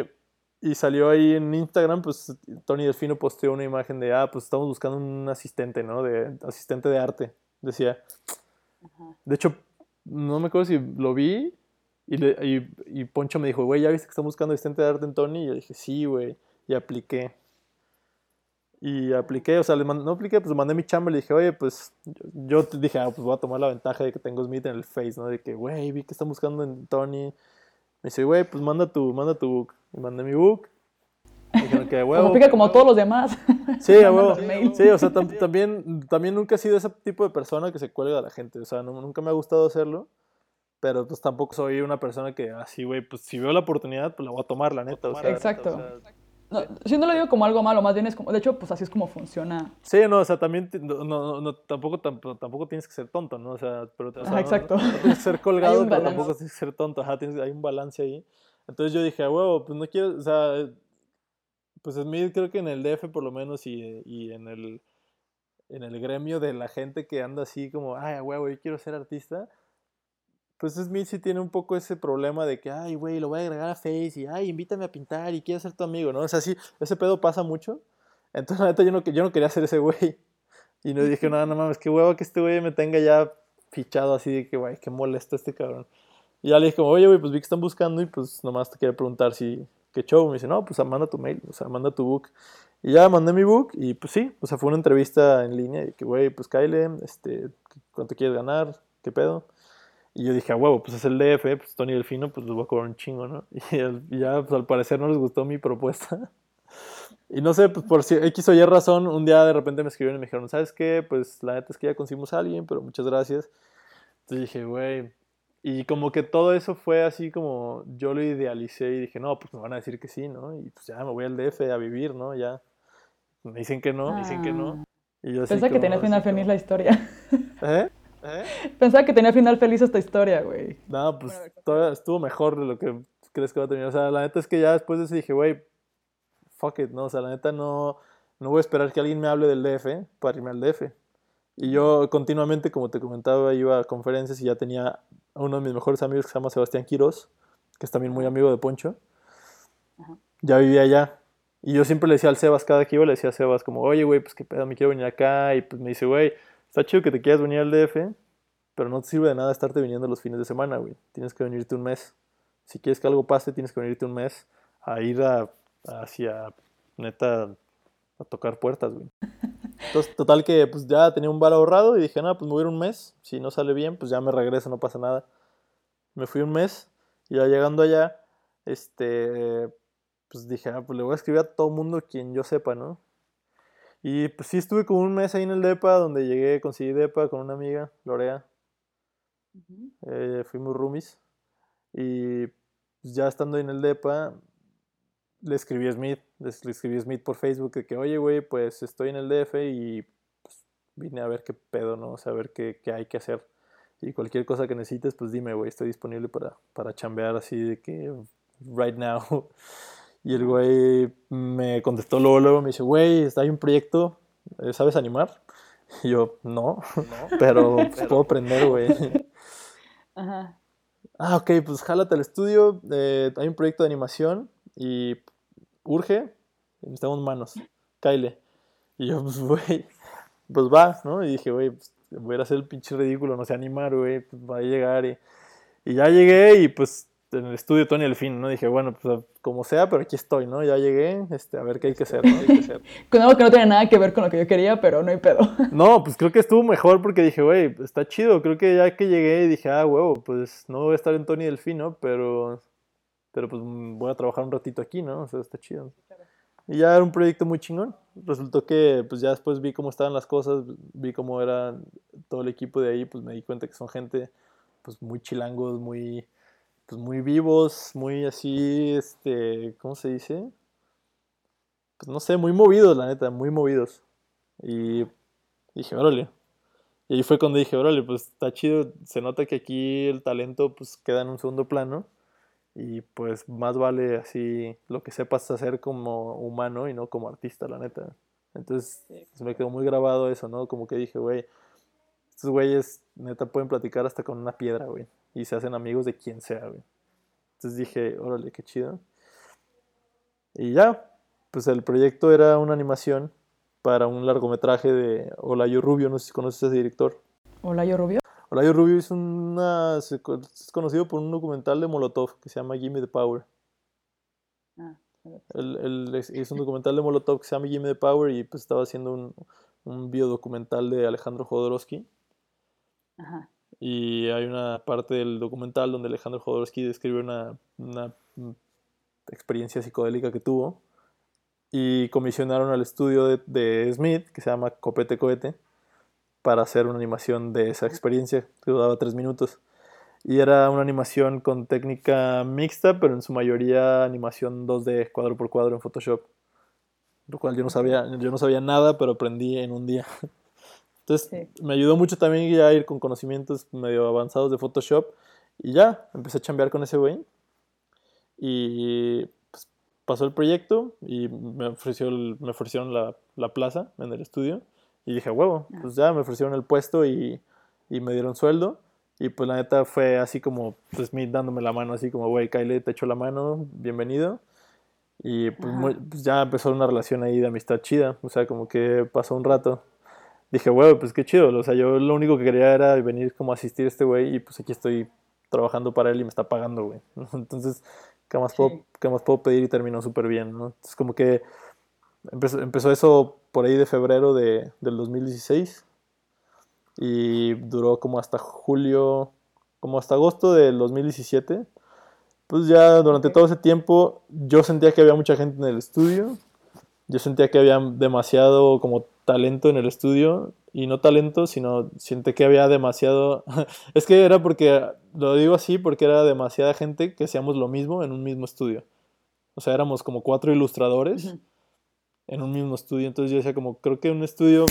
y salió ahí en Instagram, pues Tony Delfino posteó una imagen de, ah, pues estamos buscando un asistente, ¿no? De asistente de arte, decía. De hecho, no me acuerdo si lo vi y, le- y, y Poncho me dijo, güey, ¿ya viste que están buscando asistente de arte en Tony? Y yo dije, sí, güey, y apliqué. Y apliqué, o sea, le mand- no apliqué, pues mandé mi chamba y le dije, oye, pues yo, yo dije, ah, pues voy a tomar la ventaja de que tengo Smith en el Face, ¿no? De que, güey, vi que están buscando en Tony. Me dice, güey, pues manda tu, manda tu book. Y mandé mi book. Que, huevo. Como aplica como todos los demás. Sí, a huevo. Sí, o sea, tam- también, también nunca he sido ese tipo de persona que se cuelga a la gente. O sea, no- nunca me ha gustado hacerlo. Pero pues tampoco soy una persona que así, güey, pues si veo la oportunidad, pues la voy a tomar, la neta. O sea, Exacto. No, yo no lo digo como algo malo, más bien es como, de hecho, pues así es como funciona. Sí, no, o sea, también no, no, no, tampoco, tampoco, tienes que ser tonto, ¿no? O sea, pero, o sea, Ajá, exacto. no tienes que ser colgado, pero tampoco tienes que ser tonto. Ajá, tienes- hay un balance ahí. Entonces yo dije, huevo, pues no quiero, o sea, pues Smith creo que en el DF por lo menos y, y en el en el gremio de la gente que anda así como, ay, a huevo, yo quiero ser artista. Pues Smith sí tiene un poco ese problema de que, ay, güey, lo voy a agregar a Face y, ay, invítame a pintar y quiero ser tu amigo, ¿no? O sea, sí, ese pedo pasa mucho. Entonces, la neta, yo no, yo no quería ser ese güey. Y no dije, no, no mames, qué huevo que este güey me tenga ya fichado así de que, güey, qué molesto este cabrón. Y ya le dije como, oye, güey, pues vi que están buscando y pues nomás te quería preguntar si, qué show. Me dice, no, pues manda tu mail, o sea, manda tu book. Y ya mandé mi book y pues sí, o sea, fue una entrevista en línea y que, güey, pues Kyle, este, ¿cuánto quieres ganar? ¿Qué pedo? Y yo dije, a huevo, pues es el DF, pues Tony Delfino, pues les voy a cobrar un chingo, ¿no? Y, y ya, pues al parecer no les gustó mi propuesta. Y no sé, pues por si X o Y razón, un día de repente me escribieron y me dijeron, ¿sabes qué? Pues la neta es que ya conseguimos a alguien, pero muchas gracias. Entonces dije, güey. Y como que todo eso fue así como yo lo idealicé y dije, no, pues me van a decir que sí, ¿no? Y pues ya me voy al DF a vivir, ¿no? Ya. Me dicen que no, dicen que no. Y yo así Pensaba que tenía final feliz como, la historia. ¿Eh? ¿Eh? Pensaba que tenía final feliz esta historia, güey. No, pues todavía estuvo mejor de lo que crees que va a terminar. O sea, la neta es que ya después de eso dije, güey, fuck it, ¿no? O sea, la neta no, no voy a esperar que alguien me hable del DF para irme al DF. Y yo continuamente, como te comentaba, iba a conferencias y ya tenía a uno de mis mejores amigos que se llama Sebastián Quiroz, que es también muy amigo de Poncho. Ya vivía allá. Y yo siempre le decía al Sebas, cada que iba, le decía a Sebas como, oye, güey, pues qué pedo, me quiero venir acá. Y pues me dice, güey, está chido que te quieras venir al DF, pero no te sirve de nada estarte viniendo los fines de semana, güey. Tienes que venirte un mes. Si quieres que algo pase, tienes que venirte un mes a ir a, hacia, neta, a tocar puertas, güey. Entonces, total que pues ya tenía un bar ahorrado y dije, nada, pues me voy a ir un mes. Si no sale bien, pues ya me regreso, no pasa nada. Me fui un mes y ya llegando allá, este, pues dije, ah, pues le voy a escribir a todo mundo quien yo sepa, ¿no? Y pues sí estuve como un mes ahí en el DEPA, donde llegué, conseguí DEPA con una amiga, Lorea. Eh, fuimos roomies. Y pues ya estando ahí en el DEPA, le escribí a Smith, le, escribí a Smith por Facebook que, oye, güey, pues estoy en el DF y pues, vine a ver qué pedo, ¿no? O sea, a ver qué, qué hay que hacer. Y cualquier cosa que necesites, pues dime, güey, estoy disponible para, para chambear así de que right now. Y el güey me contestó luego, luego me dice, güey, hay un proyecto, eh, ¿sabes animar? Y yo, no, pero, pues, puedo aprender, güey. Ajá. Ah, ok, pues jálate al estudio, eh, hay un proyecto de animación y urge, necesitamos manos, Kyle. Y yo, pues, güey, pues va, ¿no? Y dije, güey, pues, voy a hacer el pinche ridículo, no sé animar, güey, pues va a llegar y, y ya llegué y pues en el estudio Tony el fin, ¿no? Dije, bueno, pues como sea, pero aquí estoy, ¿no? Ya llegué, este, a ver qué hay que hacer, ¿no? Hay que hacer. con algo que no tenía nada que ver con lo que yo quería, pero no hay pedo. no, pues creo que estuvo mejor porque dije, güey, está chido. Creo que ya que llegué dije, ah, huevo, pues no voy a estar en Tony Delfín, ¿no? Pero, pero pues voy a trabajar un ratito aquí, ¿no? O sea, está chido. Y ya era un proyecto muy chingón. Resultó que pues ya después vi cómo estaban las cosas, vi cómo era todo el equipo de ahí, pues me di cuenta que son gente pues muy chilangos, muy pues muy vivos, muy así, este, ¿cómo se dice? Pues no sé, muy movidos, la neta, muy movidos. Y dije, órale. Y ahí fue cuando dije, órale, pues está chido, se nota que aquí el talento pues queda en un segundo plano y pues más vale así lo que sepas hacer como humano y no como artista, la neta. Entonces me quedó muy grabado eso, ¿no? Como que dije, güey, estos güeyes neta pueden platicar hasta con una piedra, güey y se hacen amigos de quien sea, güey. Entonces dije, órale, qué chido. Y ya, pues el proyecto era una animación para un largometraje de Olayo Rubio, no sé si conoces a ese director. ¿Olayo Rubio? Olayo Rubio es, una, es conocido por un documental de Molotov que se llama Gimme the Power. Ah, un documental de Molotov que se llama Gimme the Power y pues estaba haciendo un, un biodocumental de Alejandro Jodorowsky. Ajá. Y hay una parte del documental donde Alejandro Jodorowsky describe una, una experiencia psicodélica que tuvo. Y comisionaron al estudio de, de, Smith, que se llama Copete Cohete, para hacer una animación de esa experiencia, que duraba tres minutos. Y era una animación con técnica mixta, pero en su mayoría animación 2D, cuadro por cuadro en Photoshop. Lo cual yo no sabía, yo no sabía nada, pero aprendí en un día. Entonces me ayudó mucho también ya a ir con conocimientos medio avanzados de Photoshop y ya, empecé a chambear con ese güey. Y pues, pasó el proyecto y me, ofreció me ofrecieron la, la, plaza en el estudio. Y dije, huevo, ah. pues ya me ofrecieron el puesto y, y, me dieron sueldo. Y pues la neta fue así como, pues Smith dándome la mano, así como, güey, Kyle, te echo la mano, bienvenido. Y pues, pues, ya empezó una relación ahí de amistad chida. O sea, como que pasó un rato dije, güey, pues qué chido. O sea, yo lo único que quería era venir como a asistir a este güey y pues aquí estoy trabajando para él y me está pagando, güey. Entonces, ¿qué más, puedo, ¿qué más puedo pedir? Y terminó súper bien, ¿no? Entonces, como que empezó, empezó eso por ahí de febrero de, del 2016 y duró como hasta julio, como hasta agosto del 2017. Pues ya durante todo ese tiempo yo sentía que había mucha gente en el estudio. Yo sentía que había demasiado como talento en el estudio y no talento, sino siente que había demasiado... es que era porque, lo digo así, porque era demasiada gente que hacíamos lo mismo en un mismo estudio. O sea, éramos como cuatro ilustradores en un mismo estudio. Entonces yo decía como, creo que un estudio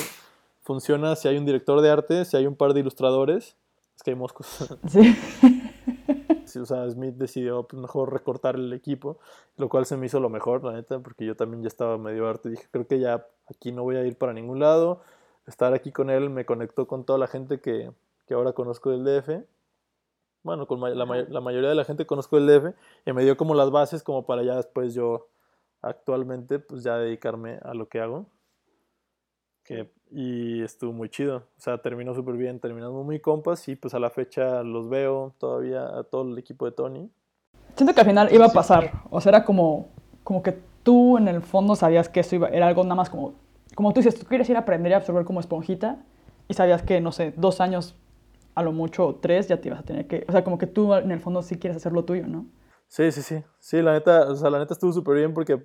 funciona si hay un director de arte, si hay un par de ilustradores. Es que hay moscos. Sí. o sea, Smith decidió pues, mejor recortar el equipo, lo cual se me hizo lo mejor, la neta, porque yo también ya estaba medio harto. Dije, creo que ya aquí no voy a ir para ningún lado. Estar aquí con él me conectó con toda la gente que, que ahora conozco del DF. Bueno, con la, la mayoría de la gente conozco del DF y me dio como las bases como para ya después yo actualmente pues ya dedicarme a lo que hago. Que, y estuvo muy chido. O sea, terminó súper bien, terminamos muy compas y pues a la fecha los veo todavía a todo el equipo de Tony. Siento que al final iba a pasar. O sea, era como, como que tú en el fondo sabías que eso iba, era algo nada más como, como tú dices, tú quieres ir a aprender y absorber como esponjita y sabías que, no sé, dos años a lo mucho tres ya te ibas a tener que, o sea, como que tú en el fondo sí quieres hacer lo tuyo, ¿no? Sí, sí, sí. Sí, la neta, o sea, la neta estuvo súper bien porque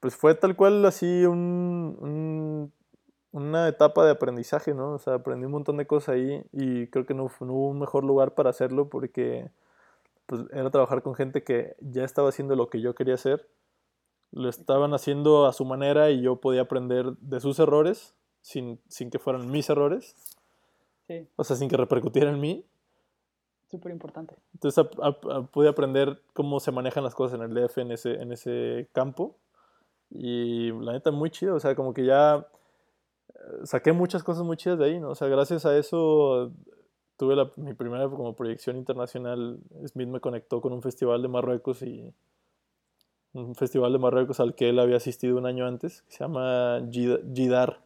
pues fue tal cual así un, una etapa de aprendizaje, ¿no? O sea, aprendí un montón de cosas ahí y creo que no, no, hubo un mejor lugar para hacerlo porque pues, era trabajar con gente que ya estaba haciendo lo que yo quería hacer. Lo estaban haciendo a su manera y yo podía aprender de sus errores sin, sin que fueran mis errores. Sí. O sea, sin que repercutieran en mí. Súper importante. Entonces pude aprender cómo se manejan las cosas en el DF en ese, en ese campo. Y la neta, muy chido. O sea, como que ya eh, saqué muchas cosas muy chidas de ahí, ¿no? O sea, gracias a eso tuve la, mi primera como proyección internacional. Smith me conectó con un festival de Marruecos y un festival de Marruecos al que él había asistido un año antes, que se llama Gidar,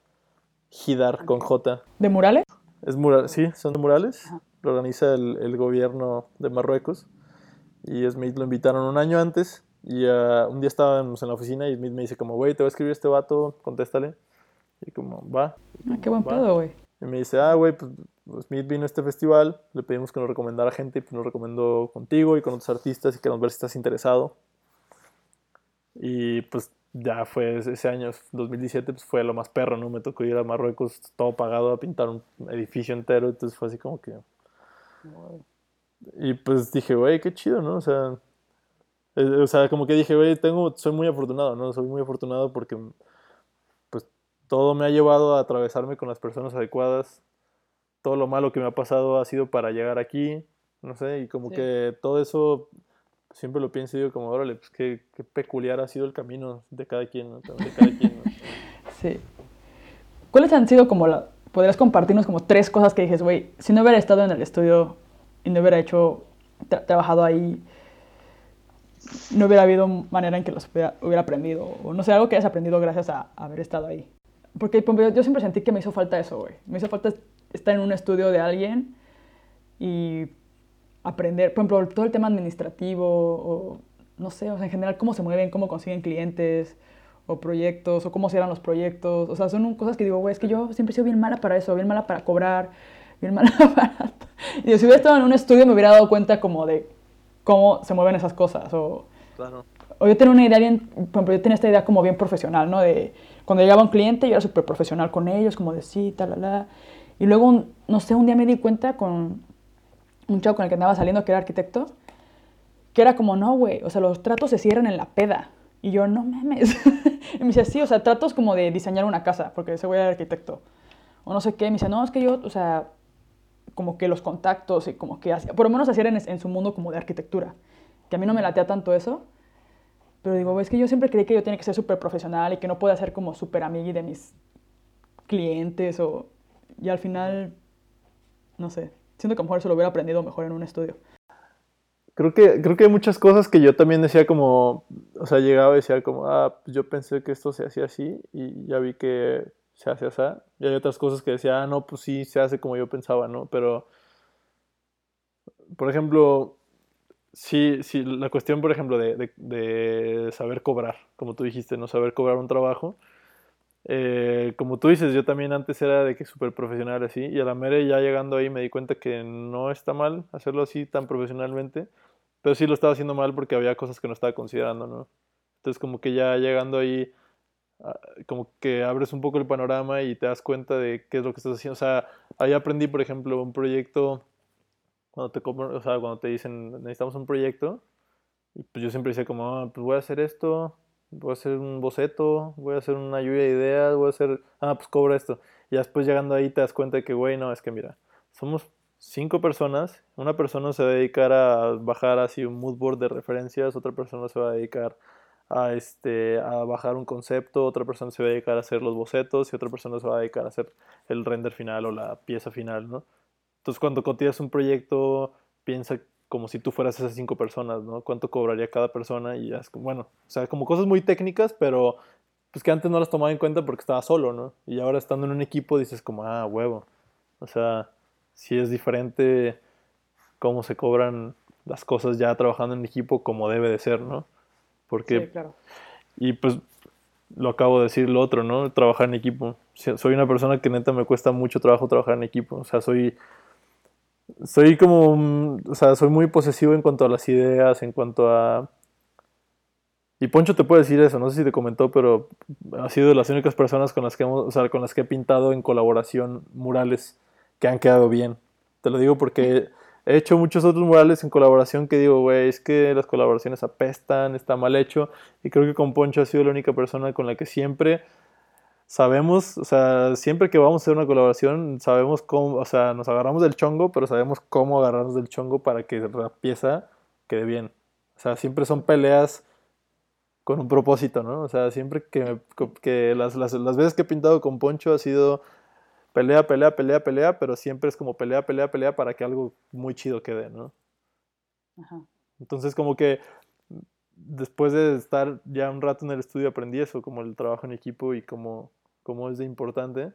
Gidar con J. ¿De murales? Es mural, sí, son de murales lo organiza el, el, gobierno de Marruecos. Y Smith lo invitaron un año antes. Y uh, un día estábamos en la oficina y Smith me dice como, güey, te voy a escribir este vato, contéstale. Y como, va. Ah, qué buen pedo, güey. Y me dice, ah, güey, pues Smith vino a este festival, le pedimos que nos recomendara gente y pues nos recomendó contigo y con otros artistas y queremos ver si estás interesado. Y pues ya fue ese año, 2017, pues fue lo más perro, ¿no? Me tocó ir a Marruecos todo pagado a pintar un edificio entero, entonces fue así como que y pues dije, güey, qué chido, ¿no? O sea, eh, o sea, como que dije, güey, tengo, soy muy afortunado, ¿no? Soy muy afortunado porque, pues, todo me ha llevado a atravesarme con las personas adecuadas. Todo lo malo que me ha pasado ha sido para llegar aquí, no sé, y como que todo eso siempre lo pienso y digo como, órale, pues qué, qué peculiar ha sido el camino de cada quien, ¿no? De cada quien, Sí. ¿Cuáles han sido como la, podrías compartirnos como tres cosas que dices, güey, si no hubiera estado en el estudio y no hubiera hecho, trabajado ahí, no hubiera habido manera en que los hubiera, aprendido, o no sé, algo que hayas aprendido gracias a, haber estado ahí. Porque yo siempre sentí que me hizo falta eso, güey. Me hizo falta estar en un estudio de alguien y aprender, por ejemplo, todo el tema administrativo, o no sé, o sea, en general, cómo se mueven, cómo consiguen clientes, o proyectos, o cómo se eran los proyectos. O sea, son cosas que digo, güey, es que yo siempre he sido bien mala para eso, bien mala para cobrar, bien mala para... Y si hubiera estado en un estudio me hubiera dado cuenta como de cómo se mueven esas cosas. O, claro. o yo tenía una idea bien, por ejemplo, yo tenía esta idea como bien profesional, ¿no? De cuando llegaba un cliente yo era súper profesional con ellos, como de sí, tal, la, Y luego, no sé, un día me di cuenta con un chavo con el que andaba saliendo, que era arquitecto, que era como, no, güey, o sea, los tratos se cierran en la peda. Y yo, no mames. y me dice, sí, o sea, tratos como de diseñar una casa, porque ese güey era arquitecto. O no sé qué. Me dice, no, es que yo, o sea, como que los contactos y como que, por lo menos hacían en, en, su mundo como de arquitectura. Que a mí no me latea tanto eso. Pero digo, es que yo siempre creí que yo tenía que ser súper profesional y que no podía ser como súper amigui de mis clientes o... Y al final, no sé, siento que a lo mejor eso lo hubiera aprendido mejor en un estudio creo que, creo que hay muchas cosas que yo también decía como, o sea, llegaba y decía como, ah, pues yo pensé que esto se hacía así y ya vi que se hace así. Y hay otras cosas que decía, ah, no, pues sí, se hace como yo pensaba, ¿no? Pero, por ejemplo, sí, sí, la cuestión, por ejemplo, de, de, saber cobrar, como tú dijiste, no saber cobrar un trabajo. Eh, como tú dices, yo también antes era de que súper profesional así, y a la mera ya llegando ahí me di cuenta que no está mal hacerlo así tan profesionalmente, pero sí lo estaba haciendo mal porque había cosas que no estaba considerando, ¿no? Entonces como que ya llegando ahí, ah, como que abres un poco el panorama y te das cuenta de qué es lo que estás haciendo. O sea, ahí aprendí, por ejemplo, un proyecto, cuando te, o sea, cuando te dicen, necesitamos un proyecto, y pues yo siempre decía como, ah, pues voy a hacer esto, voy a hacer un boceto, voy a hacer una lluvia de ideas, voy a hacer, ah, pues cobra esto. Y después llegando ahí te das cuenta de que, güey, no, es que mira, somos cinco personas. Una persona se va a dedicar a bajar así un mood board de referencias, otra persona se va a dedicar a, este, a bajar un concepto, otra persona se va a dedicar a hacer los bocetos y otra persona se va a dedicar a hacer el render final o la pieza final, ¿no? Entonces cuando cotizas un proyecto, piensa como si tú fueras esas cinco personas, ¿no? ¿Cuánto cobraría cada persona? Y ya es como, bueno, o sea, como cosas muy técnicas, pero pues que antes no las tomaba en cuenta porque estaba solo, ¿no? Y ahora estando en un equipo dices como, ah, huevo. O sea, si es diferente cómo se cobran las cosas ya trabajando en equipo como debe de ser, ¿no? Porque, Sí, claro. y pues lo acabo de decir lo otro, ¿no? Trabajar en equipo. Soy una persona que neta me cuesta mucho trabajo trabajar en equipo. O sea, soy, soy como, o sea, soy muy posesivo en cuanto a las ideas, en cuanto a... Y Poncho te puede decir eso, no sé si te comentó, pero ha sido de las únicas personas con las que hemos, o sea, con las que he pintado en colaboración murales que han quedado bien. Te lo digo porque he hecho muchos otros murales en colaboración que digo, güey, es que las colaboraciones apestan, está mal hecho. Y creo que con Poncho ha sido la única persona con la que siempre sabemos, o sea, siempre que vamos a hacer una colaboración, sabemos cómo, o sea, nos agarramos del chongo, pero sabemos cómo agarrarnos del chongo para que la pieza quede bien. O sea, siempre son peleas con un propósito, ¿no? O sea, siempre que, que las, las, las veces que he pintado con Poncho ha sido pelea, pelea, pelea, pelea, pero siempre es como pelea, pelea, pelea para que algo muy chido quede, ¿no? Ajá. Entonces como que después de estar ya un rato en el estudio aprendí eso, como el trabajo en equipo y cómo, cómo es de importante.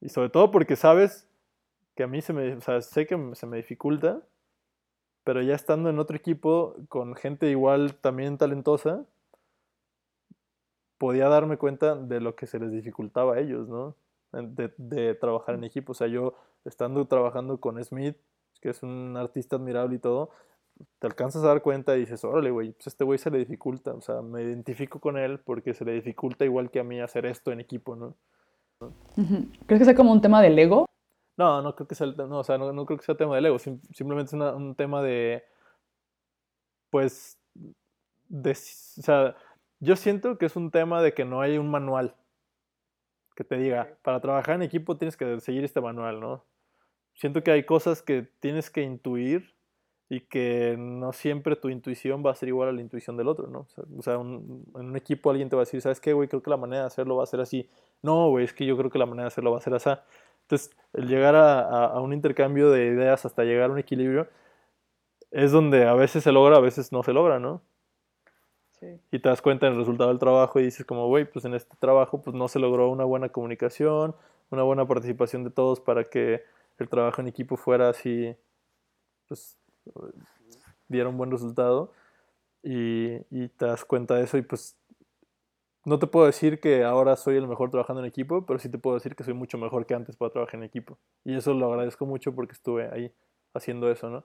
Y sobre todo porque sabes que a mí se me, o sea, sé que se me dificulta, pero ya estando en otro equipo con gente igual también talentosa, podía darme cuenta de lo que se les dificultaba a ellos, ¿no? De, de trabajar en equipo. O sea, yo estando trabajando con Smith, que es un artista admirable y todo, te alcanzas a dar cuenta y dices, órale, güey, pues este güey se le dificulta. O sea, me identifico con él porque se le dificulta igual que a mí hacer esto en equipo, ¿no? ¿Crees que sea como un tema del ego? No, no creo que sea, el, no, o sea, no, no creo que sea tema del ego, sim- simplemente es una- un tema de, pues, de, o sea, yo siento que es un tema de que no hay un manual que te diga, para trabajar en equipo tienes que seguir este manual, ¿no? Siento que hay cosas que tienes que intuir y que no siempre tu intuición va a ser igual a la intuición del otro, ¿no? O sea, un- en un equipo alguien te va a decir, ¿sabes qué, güey? Creo que la manera de hacerlo va a ser así. No, güey, es que yo creo que la manera de hacerlo va a ser así. Entonces, el llegar a, a- a un intercambio de ideas hasta llegar a un equilibrio es donde a veces se logra, a veces no se logra, ¿no? Sí. y te das cuenta del resultado del trabajo y dices como, güey, pues en este trabajo pues no se logró una buena comunicación, una buena participación de todos para que el trabajo en equipo fuera así, pues diera un buen resultado y, y te das cuenta de eso y pues no te puedo decir que ahora soy el mejor trabajando en equipo, pero sí te puedo decir que soy mucho mejor que antes para trabajar en equipo y eso lo agradezco mucho porque estuve ahí haciendo eso, ¿no?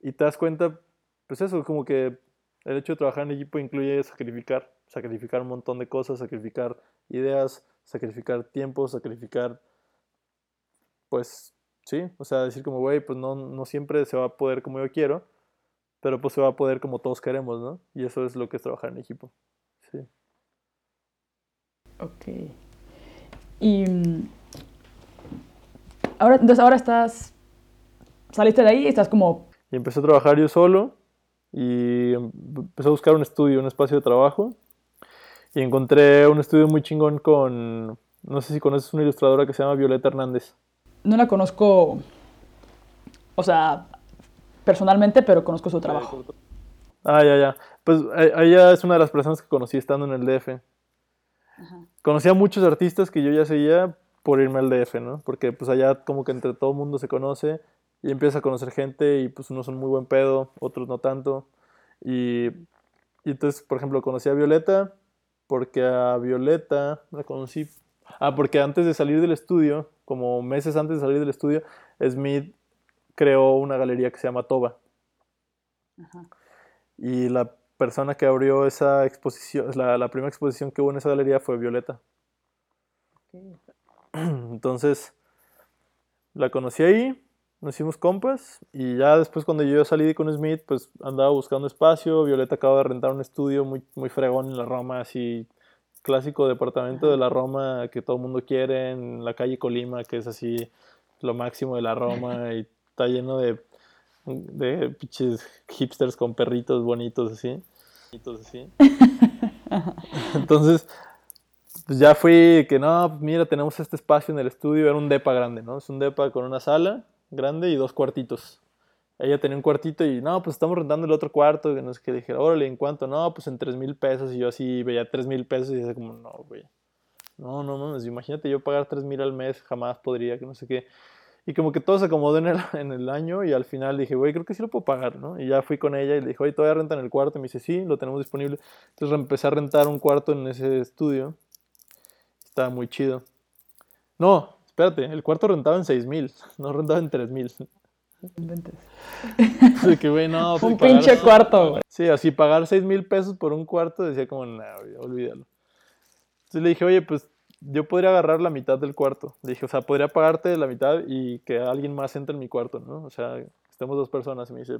Y te das cuenta, pues eso, como que el hecho de trabajar en equipo incluye sacrificar, sacrificar un montón de cosas, sacrificar ideas, sacrificar tiempo, sacrificar, pues, sí, o sea, decir como, güey, pues no, no siempre se va a poder como yo quiero, pero pues se va a poder como todos queremos, ¿no? Y eso es lo que es trabajar en equipo, sí. Ok. Y mm, ahora, entonces ahora estás, saliste de ahí y estás como, Y empecé a trabajar yo solo y em- empecé a buscar un estudio, un espacio de trabajo. Y encontré un estudio muy chingón con, no sé si conoces una ilustradora que se llama Violeta Hernández. No la conozco, o sea, personalmente, pero conozco su trabajo. Ah, ya, ya. Pues ella es una de las personas que conocí estando en el DF. Conocí a muchos artistas que yo ya seguía por irme al DF, ¿no? Porque pues allá como que entre todo el mundo se conoce y empieza a conocer gente y pues unos son muy buen pedo, otros no tanto. Y, y entonces, por ejemplo, conocí a Violeta porque a Violeta la conocí... Ah, porque antes de salir del estudio, como meses antes de salir del estudio, Smith creó una galería que se llama Toba. Ajá. Y la persona que abrió esa exposición, la, la primera exposición que hubo en esa galería fue Violeta. Entonces, la conocí ahí, nos hicimos compas y ya después cuando yo salí con Smith, pues andaba buscando espacio. Violeta acaba de rentar un estudio muy, muy fregón en la Roma, así clásico departamento de la Roma que todo el mundo quiere, en la calle Colima, que es así lo máximo de la Roma y está lleno de, de pinches hipsters con perritos bonitos así. así. Entonces, pues ya fui que no, mira, tenemos este espacio en el estudio, era un depa grande, ¿no? Es un depa con una sala grande y dos cuartitos. Ella tenía un cuartito y no, pues estamos rentando el otro cuarto. Y no sé qué, dije, órale, ¿en cuánto? No, pues en tres mil pesos. Y yo así veía tres mil pesos y decía como, no, güey. No, no mames, imagínate yo pagar tres mil al mes, jamás podría, que no sé qué. Y como que todo se acomodó en el, en el año y al final dije, güey, creo que sí lo puedo pagar, ¿no? Y ya fui con ella y le dije, oye, ¿todavía rentan el cuarto? Y me dice, sí, lo tenemos disponible. Entonces empecé a rentar un cuarto en ese estudio. Estaba muy chido. No, espérate, el cuarto rentaba en seis mil, no rentaba en tres mil. Así que, güey, no. un pinche cuarto, güey. Sí, así pagar 6 mil pesos por un cuarto, decía como, no, olvídalo. Entonces le dije, oye, pues yo podría agarrar la mitad del cuarto. Le dije, o sea, podría pagarte la mitad y que alguien más entre en mi cuarto, ¿no? O sea, estemos dos personas. Y me dice,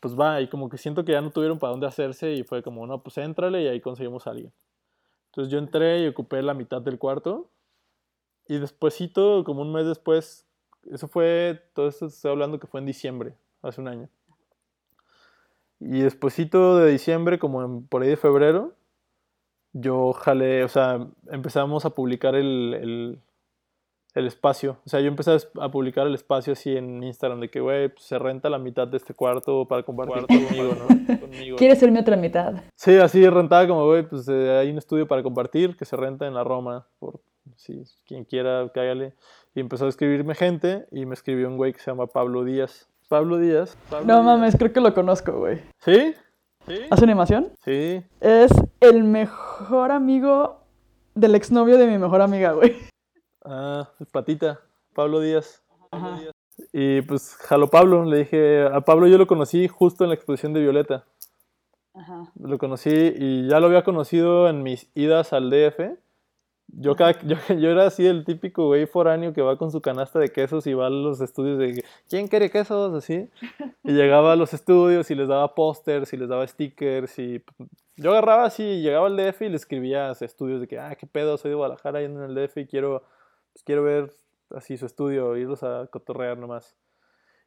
pues va, y como que siento que ya no tuvieron para dónde hacerse y fue como, no, pues éntrale y ahí conseguimos a alguien. Entonces yo entré y ocupé la mitad del cuarto. Y despuésito, como un mes después, eso fue, todo esto estoy hablando que fue en diciembre, hace un año. Y despuésito de diciembre, como por ahí de febrero, yo jalé, o sea, empezamos a publicar el, el, espacio. O sea, yo empecé a publicar el espacio así en Instagram, de que, güey, pues, se renta la mitad de este cuarto para compartir conmigo, ¿no? ¿Quieres ser mi otra mitad? Sí, así rentaba como, güey, pues eh, hay un estudio para compartir que se renta en la Roma, por si quien quiera, cállale. Y empezó a escribirme gente y me escribió un güey que se llama Pablo Díaz. Pablo Díaz. no mames, creo que lo conozco, güey. ¿Sí? ¿Sí? ¿Hace animación? Sí. Es el mejor amigo del exnovio de mi mejor amiga, güey. Ah, Patita. Pablo Díaz. Ajá. Y pues jaló Pablo, le dije, a Pablo yo lo conocí justo en la exposición de Violeta. Ajá. Lo conocí y ya lo había conocido en mis idas al DF yo, cada, yo, yo, era así el típico güey foráneo que va con su canasta de quesos y va a los estudios de ¿quién quiere quesos? Así. Y llegaba a los estudios y les daba pósters y les daba stickers y yo agarraba así, llegaba al DF y le escribía a estudios de que, ah, qué pedo, soy de Guadalajara y en el DF y quiero, pues, quiero ver así su estudio, irlos a cotorrear nomás.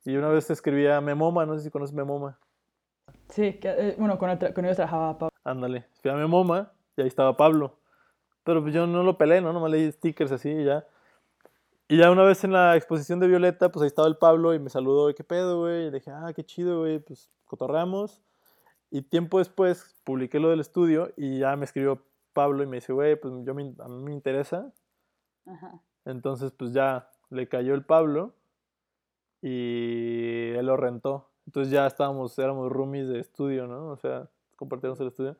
Y una vez escribía a Memoma, no sé si conoces Memoma. Sí, eh, bueno, con, con ellos trabajaba Pablo. Ándale, fui a Memoma y ahí estaba Pablo. Pero pues yo no lo pelé, ¿no? Nomás leí stickers así y ya. Y ya una vez en la exposición de Violeta, pues ahí estaba el Pablo y me saludó, ¿qué pedo, güey? Y le dije, ah, qué chido, güey, pues cotorreamos. Y tiempo después publiqué lo del estudio y ya me escribió Pablo y me dice, güey, pues yo me, a mí me interesa. Ajá. Entonces, pues ya le cayó el Pablo y él lo rentó. Entonces ya estábamos, éramos roomies de estudio, ¿no? O sea, compartíamos el estudio.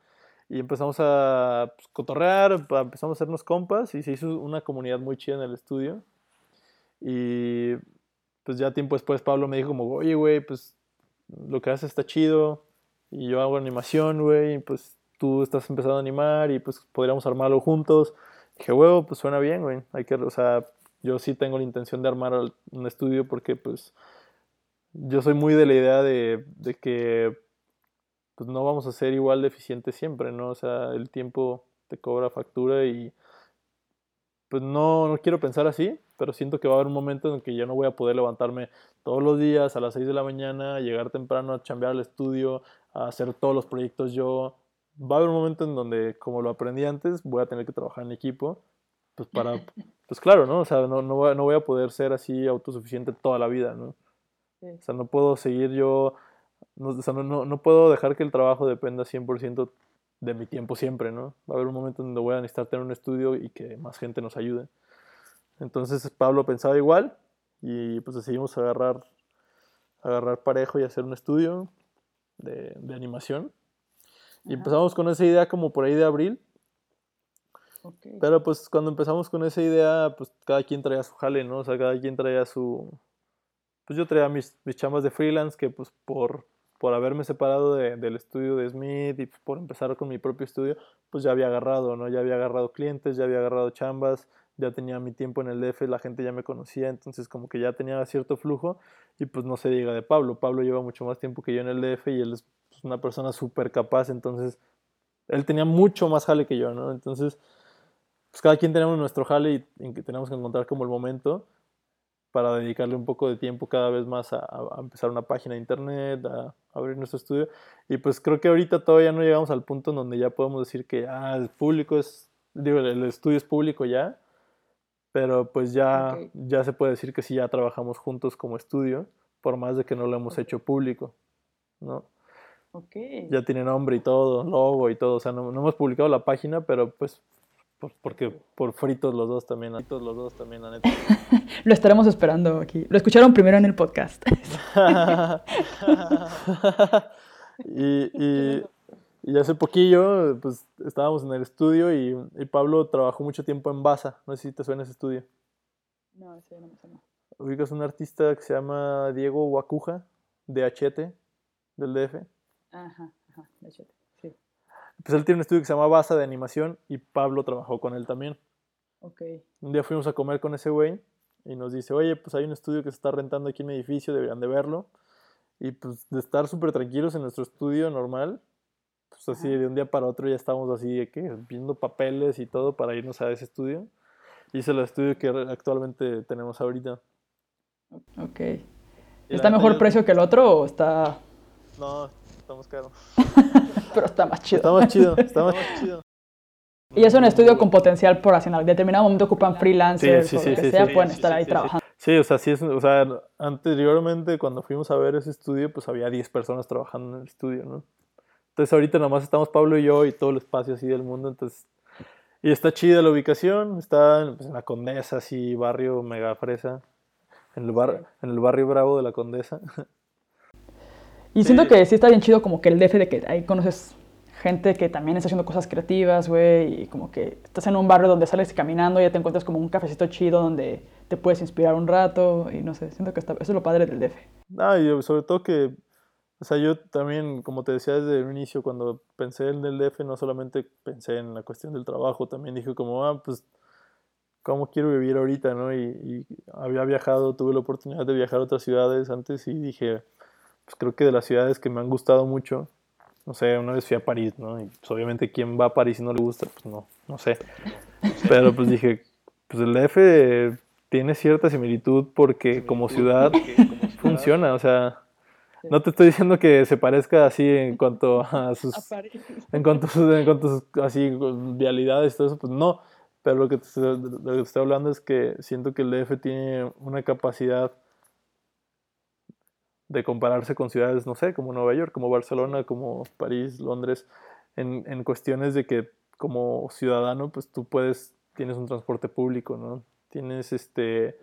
Y empezamos a pues, cotorrear, empezamos a hacernos compas y se hizo una comunidad muy chida en el estudio. Y pues ya tiempo después Pablo me dijo como, oye, güey, pues lo que haces está chido y yo hago animación, güey, pues tú estás empezando a animar y pues podríamos armarlo juntos. dije, huevo, pues suena bien, güey. Hay que, o sea, yo sí tengo la intención de armar un estudio porque pues yo soy muy de la idea de, de que pues no vamos a ser igual de eficientes siempre, ¿no? O sea, el tiempo te cobra factura y pues no, no quiero pensar así, pero siento que va a haber un momento en el que ya no voy a poder levantarme todos los días a las 6 de la mañana, llegar temprano a chambear al estudio, a hacer todos los proyectos yo. Va a haber un momento en donde, como lo aprendí antes, voy a tener que trabajar en equipo, pues para, pues claro, ¿no? O sea, no, no, voy, no voy a poder ser así autosuficiente toda la vida, ¿no? O sea, no puedo seguir yo no, no, no, puedo dejar que el trabajo dependa 100% de mi tiempo siempre, ¿no? Va a haber un momento donde voy a necesitar tener un estudio y que más gente nos ayude. Entonces Pablo pensaba igual y pues decidimos agarrar, agarrar parejo y hacer un estudio de, de animación. Y empezamos con esa idea como por ahí de abril. Pero pues cuando empezamos con esa idea, pues cada quien traía su jale, ¿no? O sea, cada quien traía su... Pues yo traía mis, mis chamas de freelance que pues por por haberme separado del estudio de Smith y por empezar con mi propio estudio, pues ya había agarrado, ¿no? Ya había agarrado clientes, ya había agarrado chambas, ya tenía mi tiempo en el DF, la gente ya me conocía, entonces como que ya tenía cierto flujo y pues no se diga de Pablo, Pablo lleva mucho más tiempo que yo en el DF y él es pues, una persona súper capaz, entonces él tenía mucho más jale que yo, ¿no? Entonces, pues cada quien tenemos nuestro jale y, que tenemos que encontrar como el momento para dedicarle un poco de tiempo cada vez más a, a empezar una página de internet, a, abrir nuestro estudio. Y pues creo que ahorita todavía no llegamos al punto en donde ya podemos decir que ah, el público es, digo, el estudio es público ya, pero pues ya, Ok. ya se puede decir que sí ya trabajamos juntos como estudio, por más de que no lo hemos Ok. hecho público, ¿no? Ok. Ya tiene nombre y todo, logo y todo, o sea, no, no hemos publicado la página, pero pues por- porque por fritos los dos también, fritos los dos también, la neta. Lo estaremos esperando aquí. Lo escucharon primero en el podcast. y, y, y hace poquillo, pues estábamos en el estudio y, y Pablo trabajó mucho tiempo en Baza. No sé si te suena ese estudio. No, ese no me suena. Ubicas un artista que se llama Diego Guacuja, de Achete, del DF. Ajá, ajá, de sí. Pues él tiene un estudio que se llama Baza de animación y Pablo trabajó con él también. Ok. Un día fuimos a comer con ese güey y nos dice, oye, pues hay un estudio que se está rentando aquí en mi edificio, deberían de verlo. Y pues de estar súper tranquilos en nuestro estudio normal, pues así Ajá. de un día para otro ya estábamos así de que viendo papeles y todo para irnos a ese estudio. Y es el estudio que actualmente tenemos ahorita. Ok. ¿Está mejor precio que el otro o está... No, estamos caros. pero está más chido? Está más chido, está más chido. Y es un estudio con potencial por en determinado momento ocupan freelancers Sí, sí, o sí, lo que sí, sea, sí, pueden sí, estar sí, ahí trabajando. Sí, o sea, sí es, o sea, anteriormente cuando fuimos a ver ese estudio, pues había 10 personas trabajando en el estudio, ¿no? Entonces ahorita nomás estamos Pablo y yo y todo el espacio así del mundo, entonces... Y está chida la ubicación, está en, pues, en la Condesa, así, barrio mega fresa, en el, bar, en el barrio bravo de la Condesa. Y siento que sí está bien chido como que el DF de que ahí conoces gente que también está haciendo cosas creativas, güey, y como que estás en un barrio donde sales caminando y ya te encuentras como un cafecito chido donde te puedes inspirar un rato y no sé, siento que está, eso es lo padre del DF. Ah, y sobre todo que, o sea, yo también, como te decía desde el inicio, cuando pensé en el DF, no solamente pensé en la cuestión del trabajo, también dije como, ah, pues, ¿cómo quiero vivir ahorita, no? Y, y había viajado, tuve la oportunidad de viajar a otras ciudades antes y dije, pues creo que de las ciudades que me han gustado mucho, no sé, una vez fui a París, ¿no? Y pues obviamente quién va a París y no le gusta, pues no, no sé. Pero pues dije, pues el DF tiene cierta similitud porque como ciudad funciona, o sea, no te estoy diciendo que se parezca así en cuanto a sus en cuanto a sus, en cuanto a sus así vialidades y todo eso, pues no, pero lo que te, lo que te estoy hablando es que siento que el DF tiene una capacidad de compararse con ciudades, no sé, como Nueva York, como Barcelona, como París, Londres, en, en cuestiones de que como ciudadano, pues tú puedes, tienes un transporte público, ¿no? Tienes este,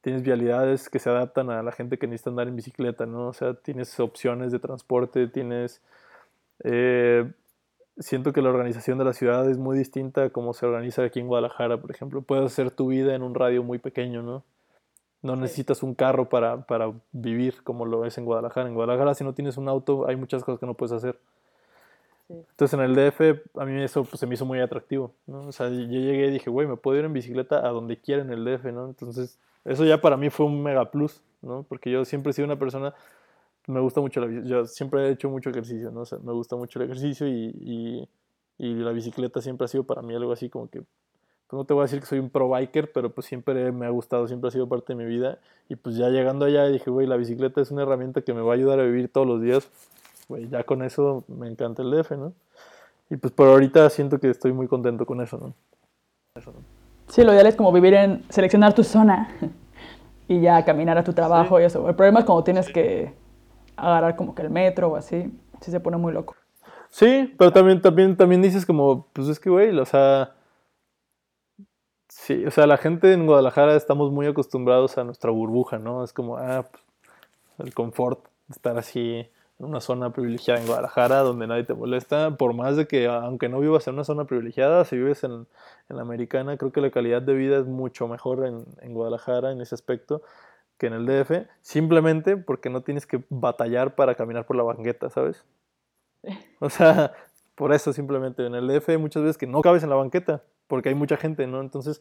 tienes vialidades que se adaptan a la gente que necesita andar en bicicleta, ¿no? O sea, tienes opciones de transporte, tienes... eh, siento que la organización de la ciudad es muy distinta a cómo se organiza aquí en Guadalajara, por ejemplo. Puedes hacer tu vida en un radio muy pequeño, ¿no? No necesitas un carro para, para vivir como lo es en Guadalajara. En Guadalajara, si no tienes un auto, hay muchas cosas que no puedes hacer. Sí. Entonces, en el DF, a mí eso pues, se me hizo muy atractivo, ¿no? O sea, yo llegué y dije, güey, me puedo ir en bicicleta a donde quiera en el DF, ¿no? Entonces, eso ya para mí fue un mega plus, ¿no? Porque yo siempre he sido una persona, me gusta mucho la yo siempre he hecho mucho ejercicio, ¿no? O sea, me gusta mucho el ejercicio y, y, y la bicicleta siempre ha sido para mí algo así como que, no te voy a decir que soy un pro biker, pero pues siempre me ha gustado, siempre ha sido parte de mi vida. Y pues ya llegando allá dije, güey, la bicicleta es una herramienta que me va a ayudar a vivir todos los días. Güey, ya con eso me encanta el DF, ¿no? Y pues por ahorita siento que estoy muy contento con eso, ¿no? Eso, ¿no? Sí, lo ideal es como vivir en, seleccionar tu zona y ya caminar a tu trabajo y eso. El problema es cuando tienes que agarrar como que el metro o así, sí se pone muy loco. Sí, pero también, también, también dices como, pues es que, güey, o sea, sí, o sea, la gente en Guadalajara estamos muy acostumbrados a nuestra burbuja, ¿no? Es como, ah, pues, el confort de estar así en una zona privilegiada en Guadalajara donde nadie te molesta, por más de que, aunque no vivas en una zona privilegiada, si vives en, en la americana, creo que la calidad de vida es mucho mejor en, en Guadalajara en ese aspecto que en el DF, simplemente porque no tienes que batallar para caminar por la banqueta, ¿sabes? O sea, por eso simplemente en el DF hay muchas veces que no cabes en la banqueta, porque hay mucha gente, ¿no? Entonces,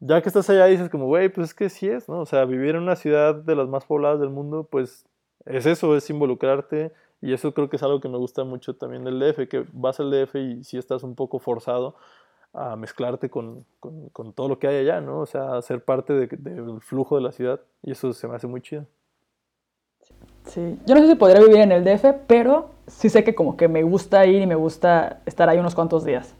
ya que estás allá dices como, güey, pues es que sí es, ¿no? O sea, vivir en una ciudad de las más pobladas del mundo, pues es eso, es involucrarte, y eso creo que es algo que me gusta mucho también del DF, que vas al DF y si estás un poco forzado a mezclarte con, con, con, todo lo que hay allá, ¿no? O sea, a ser parte de, del flujo de la ciudad y eso se me hace muy chido. Sí, yo no sé si podría vivir en el DF, pero sí sé que como que me gusta ir y me gusta estar ahí unos cuantos días.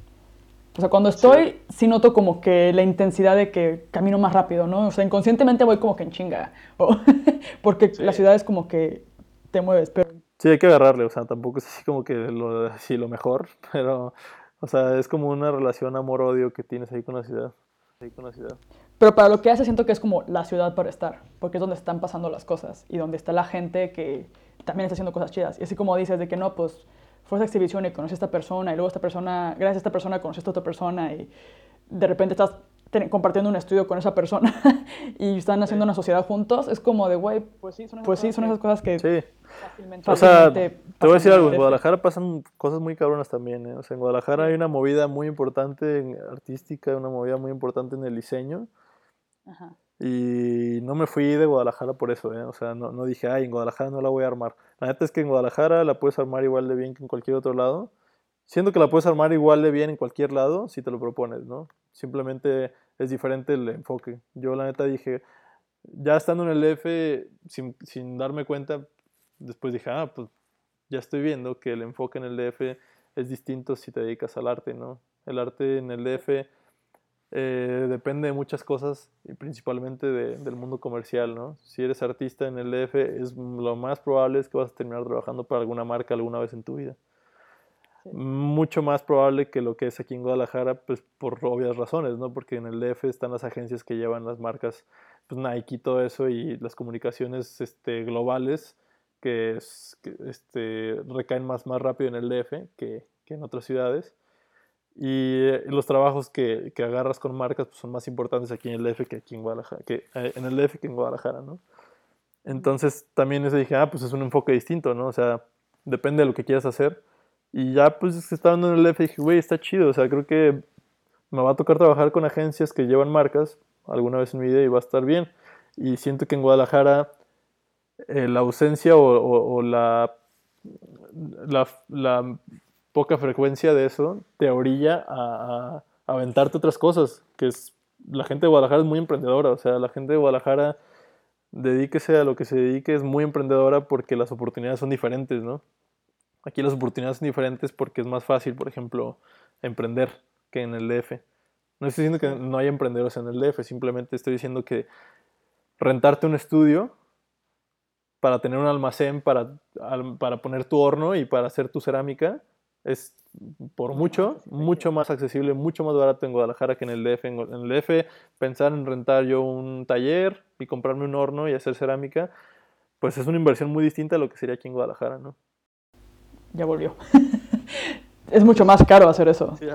O sea, cuando estoy, sí. noto como que la intensidad de que camino más rápido, ¿no? O sea, inconscientemente voy como que en chinga. porque la ciudad es como que te mueves, pero... Sí, hay que agarrarle, o sea, tampoco es así como que lo, así lo mejor, pero, o sea, es como una relación amor-odio que tienes ahí con la ciudad. Ahí con la ciudad. Pero para lo que hace siento que es como la ciudad para estar, porque es donde están pasando las cosas y donde está la gente que también está haciendo cosas chidas. Y así como dices de que no, pues fue esa exhibición y conocí a esta persona y luego esta persona, gracias a esta persona conocí a esta otra persona y de repente estás compartiendo un estudio con esa persona y están haciendo una sociedad juntos, es como de, güey, pues sí, son esas, pues sí, son esas cosas que sí. fácilmente, o sea, te voy a decir algo, en Guadalajara pasan cosas muy cabronas también, ¿eh? o sea, en Guadalajara hay una movida muy importante en artística, una movida muy importante en el diseño. Ajá. Y no me fui de Guadalajara por eso, ¿eh? O sea, no, no, dije, ay, en Guadalajara no la voy a armar. La neta es que en Guadalajara la puedes armar igual de bien que en cualquier otro lado. Siento que la puedes armar igual de bien en cualquier lado si te lo propones, ¿no? Simplemente es diferente el enfoque. Yo la neta dije, ya estando en el DF, sin, sin darme cuenta, después dije, ah, pues ya estoy viendo que el enfoque en el DF es distinto si te dedicas al arte, ¿no? El arte en el DF eh, depende de muchas cosas y principalmente de, del mundo comercial, ¿no? Si eres artista en el DF, es lo más probable es que vas a terminar trabajando para alguna marca alguna vez en tu vida. Mucho más probable que lo que es aquí en Guadalajara, pues por obvias razones, ¿no? Porque en el DF están las agencias que llevan las marcas, pues Nike y todo eso, y las comunicaciones este, globales que, es, que este, recaen más, más rápido en el DF que, que en otras ciudades. Y eh, los trabajos que, que agarras con marcas pues, son más importantes aquí en el DF que aquí en Guadalajara, que eh, en el DF que en Guadalajara, ¿no? Entonces también eso dije, ah, pues es un enfoque distinto, ¿no? O sea, depende de lo que quieras hacer. Y ya pues estando en el DF dije, güey, está chido, o sea, creo que me va a tocar trabajar con agencias que llevan marcas alguna vez en mi vida y va a estar bien. Y siento que en Guadalajara eh, la ausencia o, o, o la, la, la poca frecuencia de eso te orilla a, a, aventarte otras cosas, que es, la gente de Guadalajara es muy emprendedora, o sea, la gente de Guadalajara, dedíquese a lo que se dedique, es muy emprendedora porque las oportunidades son diferentes, ¿no? Aquí las oportunidades son diferentes porque es más fácil, por ejemplo, emprender que en el DF. No estoy diciendo que no hay emprendedores en el DF, simplemente estoy diciendo que rentarte un estudio para tener un almacén, para, para poner tu horno y para hacer tu cerámica, es por mucho, mucho más accesible, mucho más barato en Guadalajara que en el DF. En el DF, pensar en rentar yo un taller y comprarme un horno y hacer cerámica, pues es una inversión muy distinta a lo que sería aquí en Guadalajara, ¿no? Ya volvió. es mucho más caro hacer eso. Sí,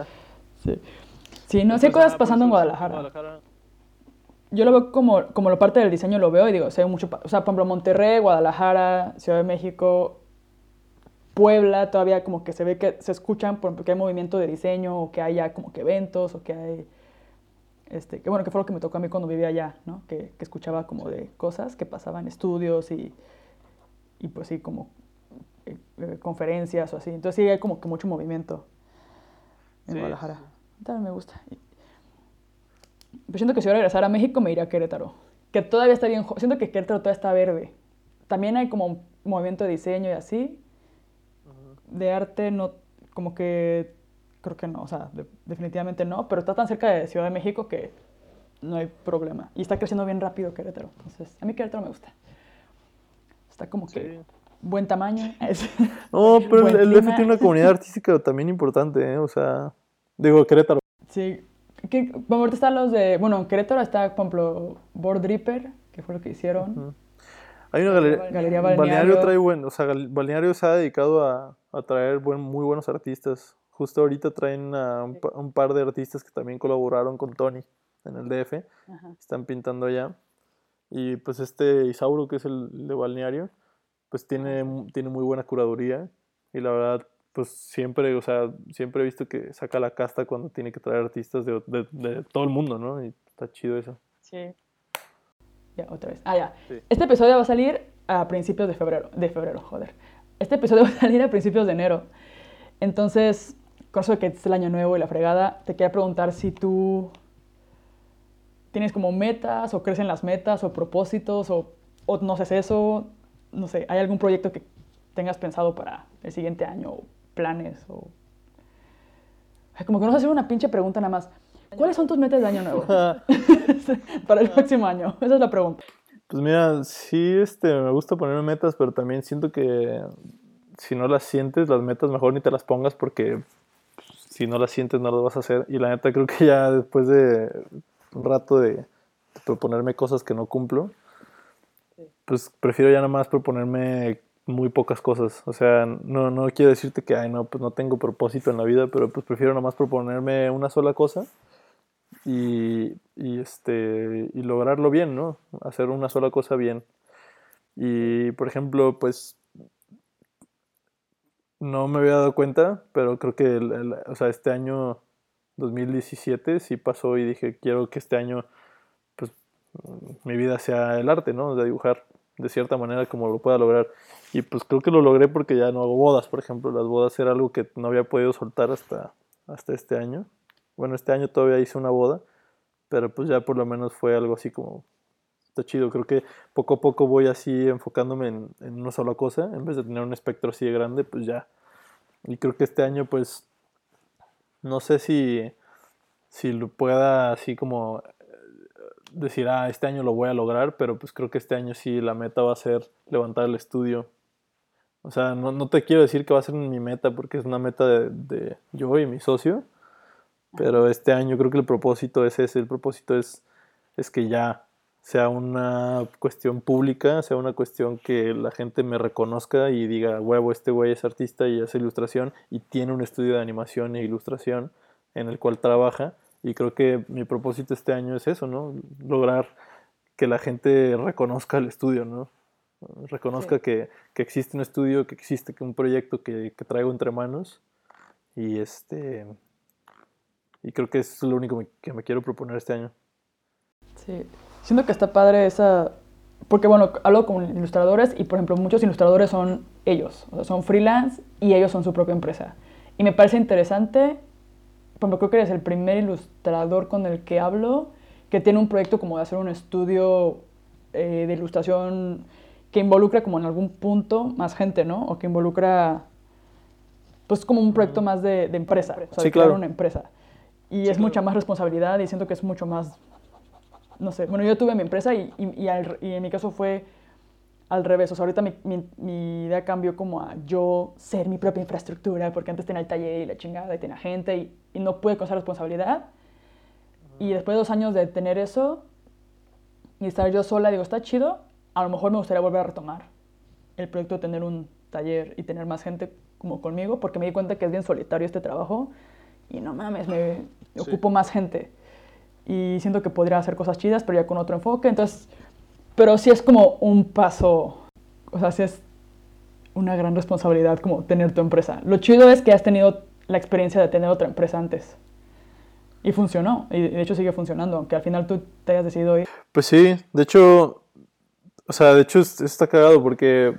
sí. sí no sé cosas pasando en Guadalajara. Yo lo veo como, como la parte del diseño, lo veo y digo, o sea, mucho, o sea, por ejemplo, Monterrey, Guadalajara, Ciudad de México, Puebla todavía como que se ve que se escuchan porque hay movimiento de diseño o que haya como que eventos o que hay, este, que bueno, que fue lo que me tocó a mí cuando vivía allá, ¿no? Que, que escuchaba como de cosas que pasaban estudios y, y pues sí, como eh, eh, conferencias o así. Entonces sí hay como que mucho movimiento en sí, Guadalajara. También me gusta. Pero siento que si voy a regresar a México me iría a Querétaro. Que todavía está bien, siento que Querétaro todavía está verde. También hay como un movimiento de diseño y así, de arte no, como que creo que no, o sea, definitivamente no, pero está tan cerca de Ciudad de México que no hay problema. Y está creciendo bien rápido Querétaro. Entonces, a mí Querétaro me gusta. Está como que buen tamaño. no, pero el DF tiene una comunidad artística también importante, ¿eh? O sea, digo, Querétaro. Sí. Que, bueno, ahorita están los de, bueno, en Querétaro está, por ejemplo, Board Ripper, que fue lo que hicieron. Hay una galería, galería balneario. balneario trae bueno, o sea, Balneario se ha dedicado a, a traer buen, muy buenos artistas. Justo ahorita traen a un, un, par de artistas que también colaboraron con Tony en el DF. Ajá. Están pintando allá. Y pues este Isauro, que es el de Balneario, pues tiene, tiene muy buena curaduría. Y la verdad, pues siempre, o sea, siempre he visto que saca la casta cuando tiene que traer artistas de, de, de todo el mundo, ¿no? Y está chido eso. Sí. Ya, otra vez. Ah, ya. Sí. Este episodio va a salir a principios de febrero. De febrero, joder. Este episodio va a salir a principios de enero. Entonces, con eso de que es el año nuevo y la fregada, te quería preguntar si tú tienes como metas o crecen las metas o propósitos o, o no sé eso, no sé, ¿hay algún proyecto que tengas pensado para el siguiente año o planes o... Como que no sé hacer una pinche pregunta nada más. ¿Cuáles son tus metas de año nuevo? para el próximo año. Esa es la pregunta. Pues mira, sí, este, me gusta ponerme metas, pero también siento que si no las sientes, las metas mejor ni te las pongas porque si no las sientes no las vas a hacer. Y la neta creo que ya después de un rato de, proponerme cosas que no cumplo, pues prefiero ya nada más proponerme muy pocas cosas. O sea, no, no quiero decirte que, ay, no, pues no tengo propósito en la vida, pero pues prefiero nada más proponerme una sola cosa y, y, este, y lograrlo bien, ¿no? Hacer una sola cosa bien. Y, por ejemplo, pues no me había dado cuenta, pero creo que o sea, este año 2017 sí pasó y dije, quiero que este año pues mi vida sea el arte, ¿no? De dibujar de cierta manera como lo pueda lograr. Y pues creo que lo logré porque ya no hago bodas, por ejemplo. Las bodas era algo que no había podido soltar hasta, hasta este año. Bueno, este año todavía hice una boda, pero pues ya por lo menos fue algo así como... Está chido, creo que poco a poco voy así enfocándome en, en una sola cosa, en vez de tener un espectro así de grande, pues ya. Y creo que este año pues no sé si, si lo pueda así como decir, ah, este año lo voy a lograr, pero pues creo que este año sí la meta va a ser levantar el estudio. O sea, no, no te quiero decir que va a ser mi meta porque es una meta de, de, yo y mi socio, pero este año creo que el propósito es ese, el propósito es, es que ya sea una cuestión pública, sea una cuestión que la gente me reconozca y diga, huevo, este güey es artista y hace ilustración y tiene un estudio de animación e ilustración en el cual trabaja y creo que mi propósito este año es eso, ¿no? Lograr que la gente reconozca el estudio, ¿no? Reconozca que, que, existe un estudio, que existe un proyecto que, que, traigo entre manos. Y este. Y creo que es lo único que me quiero proponer este año. Sí. Siento que está padre esa. Porque bueno, hablo con ilustradores y por ejemplo muchos ilustradores son ellos, o sea, son freelance y ellos son su propia empresa. Y me parece interesante ejemplo, creo que eres el primer ilustrador con el que hablo que tiene un proyecto como de hacer un estudio eh, de ilustración que involucra como en algún punto más gente, ¿no? O que involucra, pues como un proyecto más de, empresa, o sea, sí, de claro. una empresa. Y es mucha más responsabilidad y siento que es mucho más, no sé, bueno, yo tuve mi empresa y, y, y en mi caso fue al revés. O sea, ahorita mi, mi, idea cambió como a yo ser mi propia infraestructura, porque antes tenía el taller y la chingada y tenía gente y, y no pude con esa responsabilidad. Y después de dos años de tener eso y estar yo sola, digo, está chido, a lo mejor me gustaría volver a retomar el proyecto de tener un taller y tener más gente como conmigo, porque me di cuenta que es bien solitario este trabajo y no mames, me sí. ocupo más gente. Y siento que podría hacer cosas chidas, pero ya con otro enfoque. Entonces, pero sí es como un paso, o sea, sí es una gran responsabilidad como tener tu empresa. Lo chido es que has tenido la experiencia de tener otra empresa antes. Y funcionó, y de hecho sigue funcionando, aunque al final tú te hayas decidido ir. Pues sí, de hecho, o sea, de hecho está cagado porque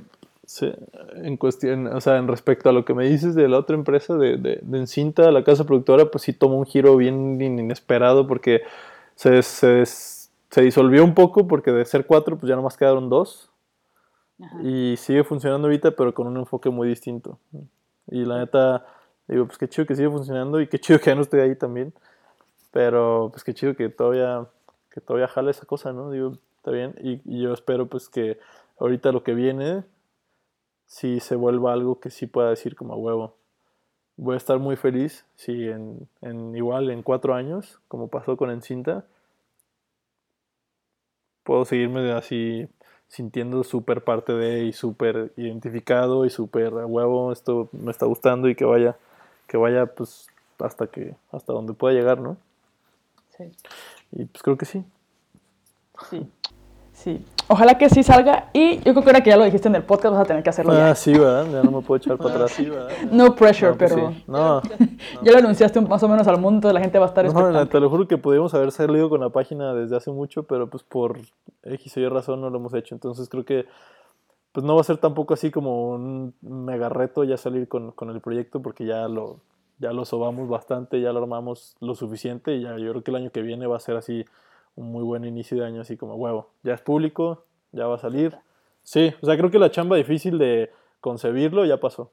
en cuestión, o sea, en respecto a lo que me dices de la otra empresa de, de, de Encinta, la casa productora, pues sí tomó un giro bien inesperado porque se, se se disolvió un poco porque de ser cuatro, pues ya nomás quedaron dos. Ajá. Y sigue funcionando ahorita, pero con un enfoque muy distinto. Y la neta, digo, pues qué chido que sigue funcionando y qué chido que ya no estoy ahí también. Pero pues qué chido que todavía, que todavía jala esa cosa, ¿no? Digo, está bien. Y, y yo espero pues que ahorita lo que viene sí se vuelva algo que sí pueda decir como a huevo. Voy a estar muy feliz si en, en igual en cuatro años, como pasó con Encinta, puedo seguirme así sintiendo súper parte de y súper identificado y súper huevo, esto me está gustando y que vaya, que vaya pues hasta que, hasta donde pueda llegar, ¿no? Sí. Y pues creo que sí. Sí. Sí. Ojalá que sí salga y yo creo que ahora que ya lo dijiste en el podcast vas a tener que hacerlo ah, ya. sí, ¿verdad? Ya no me puedo echar para atrás. Sí, no pressure, no, pues pero... Sí. No, ya lo anunciaste más o menos al mundo, la gente va a estar no, te lo juro que pudimos haber salido con la página desde hace mucho, pero pues por X o Y razón no lo hemos hecho. Entonces creo que pues no va a ser tampoco así como un mega reto ya salir con, con el proyecto porque ya lo, ya lo sobamos bastante, ya lo armamos lo suficiente y ya yo creo que el año que viene va a ser así un muy buen inicio de año, así como huevo, ya es público, ya va a salir. Sí, o sea, creo que la chamba difícil de concebirlo ya pasó.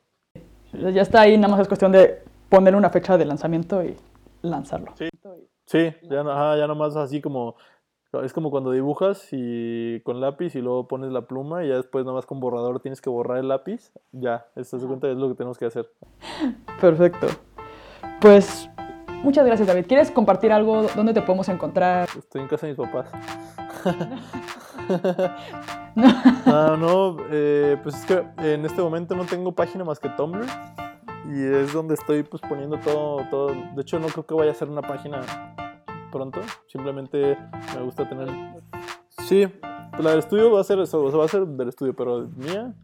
Ya está ahí, nada más es cuestión de poner una fecha de lanzamiento y lanzarlo. Sí, sí ya, no, ajá, ya nomás así como es como cuando dibujas y con lápiz y luego pones la pluma y ya después nada más con borrador tienes que borrar el lápiz. Ya, esto se cuenta es lo que tenemos que hacer. Perfecto. Pues muchas gracias David. ¿Quieres compartir algo? ¿Dónde te podemos encontrar? Estoy en casa de mis papás. no, ah, no eh, pues es que en este momento no tengo página más que Tumblr y es donde estoy pues poniendo todo, todo. De hecho no creo que vaya a ser una página pronto. Simplemente me gusta tener. Sí, pues la del estudio va a ser eso, o sea, va a ser del estudio, pero mía,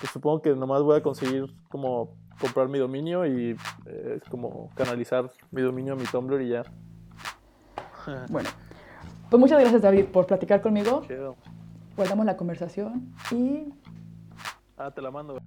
pues supongo que nomás voy a conseguir como comprar mi dominio y eh, como canalizar mi dominio a mi Tumblr y ya. Bueno, pues muchas gracias David por platicar conmigo. Guardamos la conversación y... Ah, te la mando.